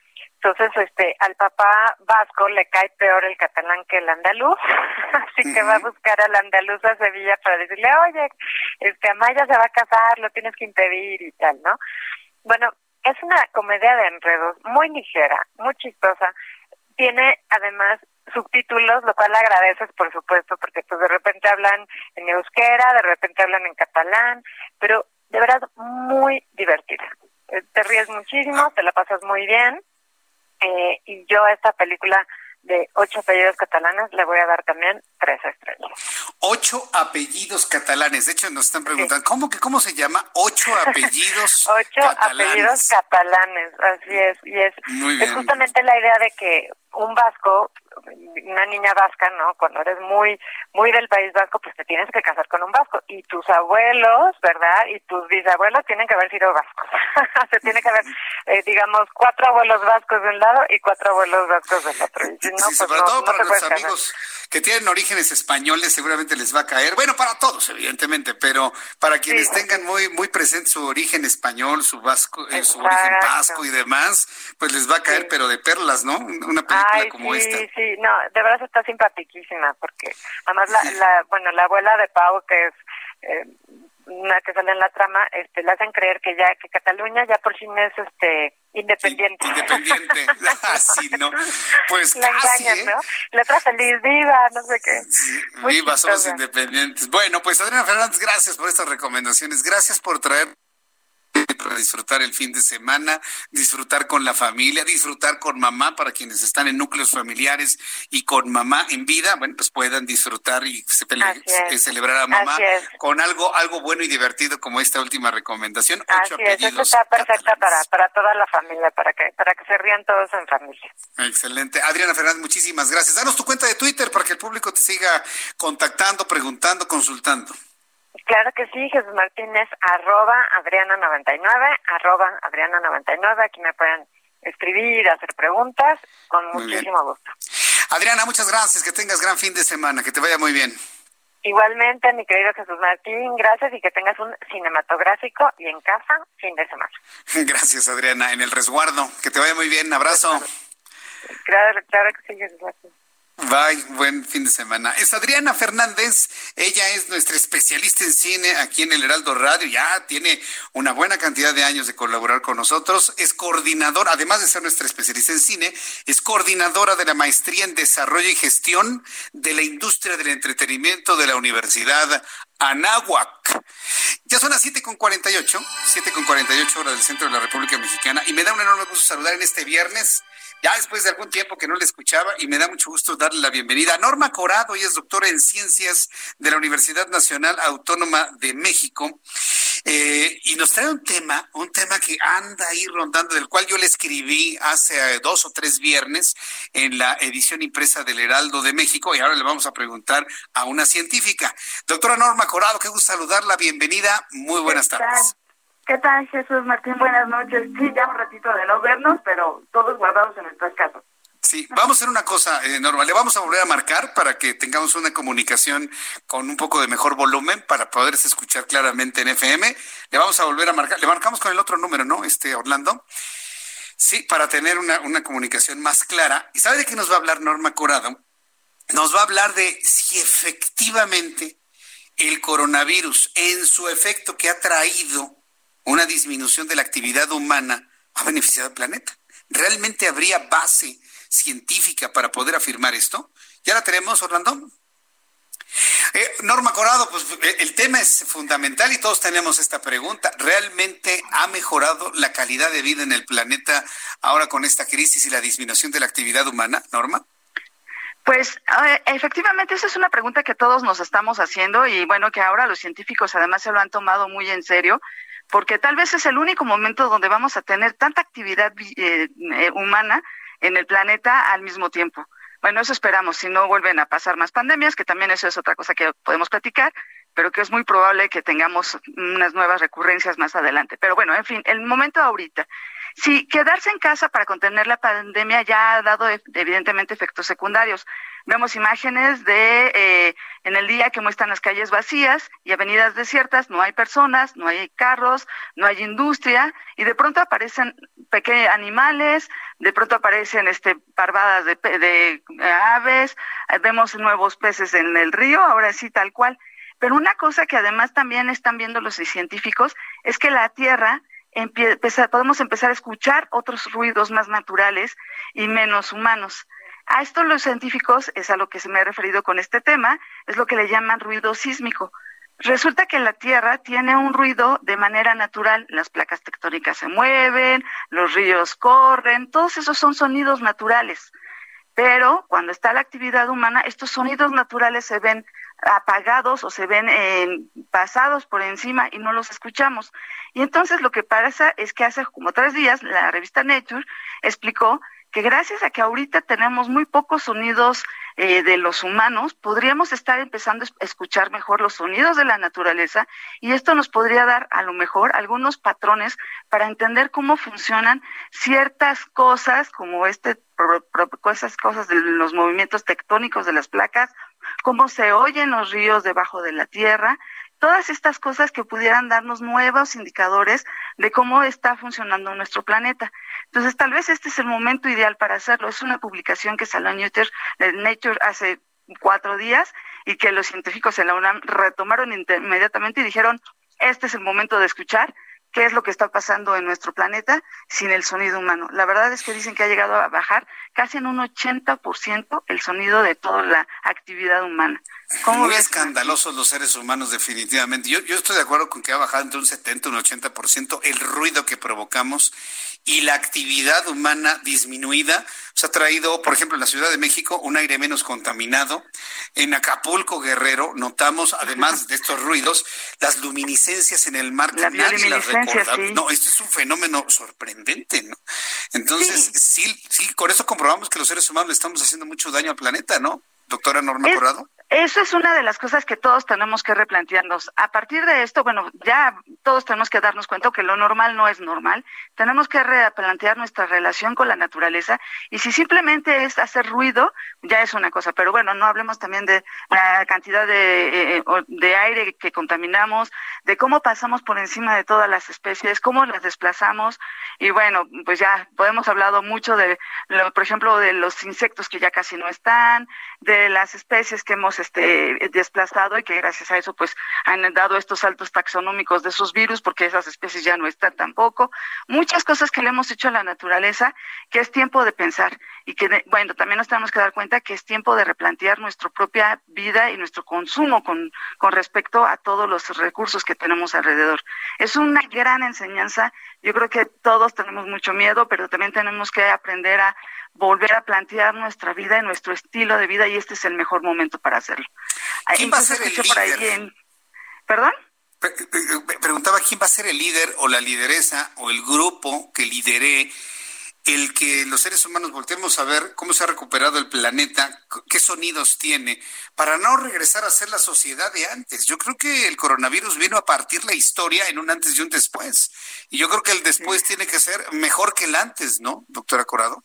Entonces, este, al papá vasco le cae peor el catalán que el andaluz, así que va a buscar al andaluz a Sevilla para decirle, oye, este, Amaya se va a casar, lo tienes que impedir y tal, ¿no? Bueno, es una comedia de enredos muy ligera, muy chistosa. Tiene además subtítulos, lo cual agradeces, por supuesto, porque pues de repente hablan en euskera, de repente hablan en catalán, pero de verdad muy divertida. Eh, te ríes muchísimo, te la pasas muy bien eh, y yo a esta película de ocho apellidos catalanes le voy a dar también tres estrellas. Ocho apellidos catalanes. De hecho, nos están preguntando, ¿cómo que cómo se llama? Ocho apellidos Ocho apellidos catalanes, así es. Y es, es justamente la idea de que un vasco una niña vasca, ¿no? Cuando eres muy muy del País Vasco, pues te tienes que casar con un vasco. Y tus abuelos, ¿verdad? Y tus bisabuelos tienen que haber sido vascos. Se tiene que haber, eh, digamos, cuatro abuelos vascos de un lado y cuatro abuelos vascos del otro. Y si no, pues sobre no, todo no para los casar. amigos que tienen orígenes españoles, seguramente les va a caer. Bueno, para todos, evidentemente, pero para quienes tengan muy muy presente su origen español, su vasco, eh, su origen vasco y demás, pues les va a caer, pero de perlas, ¿no? Una película Ay, como sí, esta. sí, no, de verdad está simpaticísima porque además la, la bueno, la abuela de Pau que es eh, una que sale en la trama, este, le hacen creer que ya que Cataluña ya por fin es este independiente. Independiente, así, ¿no? Pues la casi, engañan, ¿eh? ¿no? La otra feliz, viva, no sé qué. Muy Viva, somos independientes. Bueno, pues Adriana Fernández, gracias por estas recomendaciones. Gracias por traer para disfrutar el fin de semana, disfrutar con la familia, disfrutar con mamá para quienes están en núcleos familiares y con mamá en vida, bueno, pues puedan disfrutar y se- Así es. eh, celebrar a mamá con algo algo bueno y divertido como esta última recomendación. Ocho Así es, esto está perfecta para, para toda la familia, para que, para que se rían todos en familia. Excelente. Adriana Fernández, muchísimas gracias. Danos tu cuenta de Twitter para que el público te siga contactando, preguntando, consultando. Claro que sí, Jesús Martínez, arroba Adriana99, arroba Adriana99, aquí me pueden escribir, hacer preguntas, con Muy bien. muchísimo gusto. Adriana, muchas gracias. Que tengas gran fin de semana. Que te vaya muy bien. Igualmente, mi querido Jesús Martín, gracias y que tengas un cinematográfico y en casa fin de semana. Gracias, Adriana. En el resguardo. Que te vaya muy bien. Abrazo. Claro, claro que sí, Jesús Martín. Bye, buen fin de semana. Es Adriana Fernández, ella es nuestra especialista en cine aquí en el Heraldo Radio, ya tiene una buena cantidad de años de colaborar con nosotros, es coordinadora, además de ser nuestra especialista en cine, es coordinadora de la maestría en desarrollo y gestión de la industria del entretenimiento de la Universidad Anáhuac. Ya son las 7 con 48, 7 con 48 horas del centro de la República Mexicana y me da un enorme gusto saludar en este viernes ya después de algún tiempo que no le escuchaba y me da mucho gusto darle la bienvenida a Norma Corado, ella es doctora en ciencias de la Universidad Nacional Autónoma de México eh, y nos trae un tema, un tema que anda ahí rondando, del cual yo le escribí hace eh, dos o tres viernes en la edición impresa del Heraldo de México y ahora le vamos a preguntar a una científica. Doctora Norma Corado, qué gusto saludarla, bienvenida, muy buenas ¿Qué tardes. ¿Qué tal, Jesús Martín? Buenas noches. Sí, ya un ratito de no vernos, pero todos guardados en nuestras casas. Sí, vamos a hacer una cosa, eh, Norma, le vamos a volver a marcar para que tengamos una comunicación con un poco de mejor volumen para poderse escuchar claramente en FM. Le vamos a volver a marcar, le marcamos con el otro número, ¿no? Este, Orlando. Sí, para tener una, una comunicación más clara. ¿Y sabe de qué nos va a hablar Norma Corado? Nos va a hablar de si efectivamente el coronavirus, en su efecto que ha traído una disminución de la actividad humana, ha beneficiado al planeta. ¿Realmente habría base científica para poder afirmar esto? ¿Ya la tenemos, Orlando? Eh, Norma Corado, pues eh, el tema es fundamental y todos tenemos esta pregunta. ¿Realmente ha mejorado la calidad de vida en el planeta ahora con esta crisis y la disminución de la actividad humana, Norma? Pues eh, efectivamente esa es una pregunta que todos nos estamos haciendo y bueno, que ahora los científicos además se lo han tomado muy en serio, porque tal vez es el único momento donde vamos a tener tanta actividad vi- eh, eh, humana en el planeta al mismo tiempo. Bueno, eso esperamos, si no vuelven a pasar más pandemias, que también eso es otra cosa que podemos platicar, pero que es muy probable que tengamos unas nuevas recurrencias más adelante. Pero bueno, en fin, el momento ahorita. Si quedarse en casa para contener la pandemia ya ha dado e- evidentemente efectos secundarios. Vemos imágenes de eh, en el día que muestran las calles vacías y avenidas desiertas, no hay personas, no hay carros, no hay industria y de pronto aparecen pequeños animales, de pronto aparecen este parvadas de, de aves, vemos nuevos peces en el río, ahora sí tal cual. Pero una cosa que además también están viendo los científicos es que la Tierra podemos empezar a escuchar otros ruidos más naturales y menos humanos. A esto los científicos, es a lo que se me ha referido con este tema, es lo que le llaman ruido sísmico. Resulta que la Tierra tiene un ruido de manera natural, las placas tectónicas se mueven, los ríos corren, todos esos son sonidos naturales. Pero cuando está la actividad humana, estos sonidos naturales se ven apagados o se ven eh, pasados por encima y no los escuchamos. Y entonces lo que pasa es que hace como tres días la revista Nature explicó que gracias a que ahorita tenemos muy pocos sonidos eh, de los humanos, podríamos estar empezando a escuchar mejor los sonidos de la naturaleza y esto nos podría dar a lo mejor algunos patrones para entender cómo funcionan ciertas cosas como este esas cosas de los movimientos tectónicos de las placas, cómo se oyen los ríos debajo de la tierra, todas estas cosas que pudieran darnos nuevos indicadores de cómo está funcionando nuestro planeta. Entonces, tal vez este es el momento ideal para hacerlo. Es una publicación que salió en Nature, Nature hace cuatro días y que los científicos en la UNAM retomaron inmediatamente y dijeron, este es el momento de escuchar qué es lo que está pasando en nuestro planeta sin el sonido humano. La verdad es que dicen que ha llegado a bajar casi en un 80% el sonido de toda la actividad humana. Muy escandalosos los seres humanos, definitivamente. Yo, yo estoy de acuerdo con que ha bajado entre un 70 y un 80% el ruido que provocamos y la actividad humana disminuida se ha traído, por ejemplo, en la Ciudad de México, un aire menos contaminado. En Acapulco, Guerrero, notamos, además de estos ruidos, las luminiscencias en el mar que nadie las recordaba. No, esto es un fenómeno sorprendente, ¿no? Entonces, sí. sí, con eso comprobamos que los seres humanos le estamos haciendo mucho daño al planeta, ¿no? Doctora Norma Corrado. Eso es una de las cosas que todos tenemos que replantearnos. A partir de esto, bueno, ya todos tenemos que darnos cuenta que lo normal no es normal. Tenemos que replantear nuestra relación con la naturaleza y si simplemente es hacer ruido, ya es una cosa. Pero bueno, no hablemos también de la cantidad de, eh, de aire que contaminamos, de cómo pasamos por encima de todas las especies, cómo las desplazamos. Y bueno, pues ya podemos hablado mucho de, por ejemplo, de los insectos que ya casi no están, de las especies que hemos este, desplazado y que gracias a eso pues han dado estos saltos taxonómicos de esos virus porque esas especies ya no están tampoco. Muchas cosas que le hemos hecho a la naturaleza que es tiempo de pensar y que, bueno, también nos tenemos que dar cuenta que es tiempo de replantear nuestra propia vida y nuestro consumo con, con respecto a todos los recursos que tenemos alrededor. Es una gran enseñanza. Yo creo que todos tenemos mucho miedo, pero también tenemos que aprender a volver a plantear nuestra vida y nuestro estilo de vida y este es el mejor momento para hacerlo. ¿Quién va a ser el líder? ¿Perdón? Preguntaba quién va a ser el líder o la lideresa o el grupo que lidere el que los seres humanos volteemos a ver cómo se ha recuperado el planeta, qué sonidos tiene, para no regresar a ser la sociedad de antes. Yo creo que el coronavirus vino a partir la historia en un antes y un después. Y yo creo que el después tiene que ser mejor que el antes, ¿no, doctora Corado?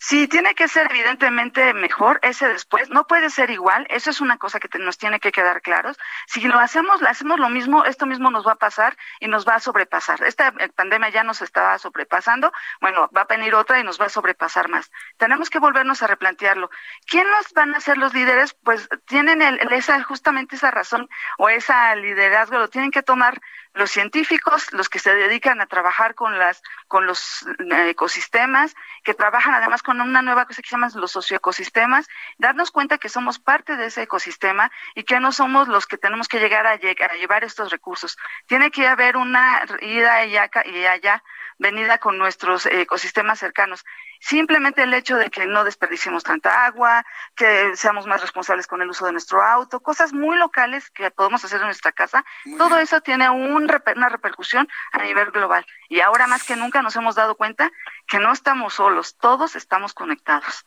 Sí, tiene que ser evidentemente mejor ese después. No puede ser igual. Eso es una cosa que nos tiene que quedar claros. Si lo hacemos, hacemos lo mismo, esto mismo nos va a pasar y nos va a sobrepasar. Esta eh, pandemia ya nos estaba sobrepasando. Bueno, va a venir otra y nos va a sobrepasar más. Tenemos que volvernos a replantearlo. ¿Quién nos van a ser los líderes? Pues tienen esa, justamente esa razón o ese liderazgo lo tienen que tomar los científicos, los que se dedican a trabajar con las con los eh, ecosistemas, que trabajan además con una nueva cosa que se llama los socioecosistemas, darnos cuenta que somos parte de ese ecosistema y que no somos los que tenemos que llegar a, llevar estos recursos. Tiene que haber una ida y allá venida con nuestros ecosistemas cercanos. Simplemente el hecho de que no desperdiciemos tanta agua, que seamos más responsables con el uso de nuestro auto, cosas muy locales que podemos hacer en nuestra casa, todo eso tiene un, una repercusión a nivel global. Y ahora más que nunca nos hemos dado cuenta que no estamos solos, todos estamos conectados.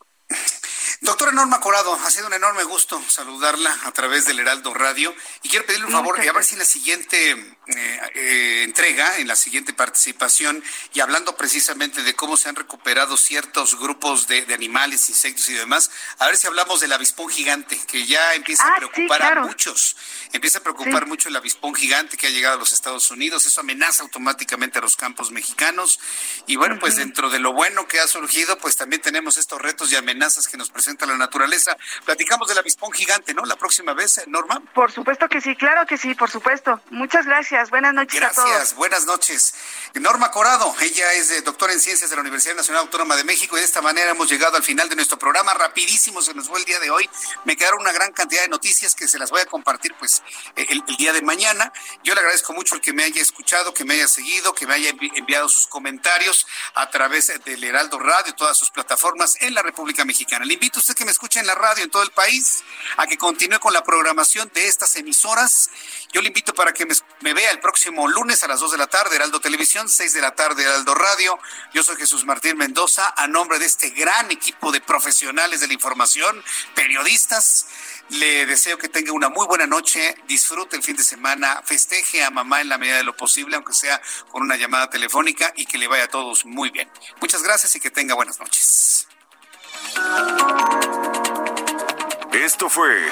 Doctora Norma Corado, ha sido un enorme gusto saludarla a través del Heraldo Radio. Y quiero pedirle un favor y a ver si en la siguiente eh, eh, entrega, en la siguiente participación y hablando precisamente de cómo se han recuperado ciertos grupos de, animales, insectos y demás, a ver si hablamos del avispón gigante, que ya empieza a ah, preocupar a muchos, empieza a preocupar mucho el avispón gigante que ha llegado a los Estados Unidos, eso amenaza automáticamente a los campos mexicanos. Y bueno, pues dentro de lo bueno que ha surgido, pues también tenemos estos retos y amenazas que nos presentan la naturaleza. Platicamos del avispón gigante, ¿no? La próxima vez, Norma. Por supuesto que sí, claro que sí, por supuesto. Muchas gracias. Buenas noches gracias, a todos. Gracias, buenas noches. Norma Corado, ella es doctora en ciencias de la Universidad Nacional Autónoma de México y de esta manera hemos llegado al final de nuestro programa. Rapidísimo se nos fue el día de hoy. Me quedaron una gran cantidad de noticias que se las voy a compartir pues eh, el, el día de mañana. Yo le agradezco mucho el que me haya escuchado, que me haya seguido, que me haya enviado sus comentarios a través del Heraldo Radio, todas sus plataformas en la República Mexicana. Le invito usted que me escuche en la radio en todo el país, a que continúe con la programación de estas emisoras. Yo le invito para que me, vea el próximo lunes a las 2 de la tarde, Heraldo Televisión, 6 de la tarde, Heraldo Radio. Yo soy Jesús Martín Mendoza, a nombre de este gran equipo de profesionales de la información, periodistas. Le deseo que tenga una muy buena noche, disfrute el fin de semana, festeje a mamá en la medida de lo posible, aunque sea con una llamada telefónica, y que le vaya a todos muy bien. Muchas gracias y que tenga buenas noches. Esto fue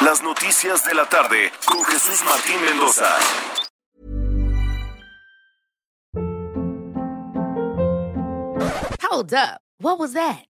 Las Noticias de la Tarde con Jesús Martín Mendoza. Hold up. What was that?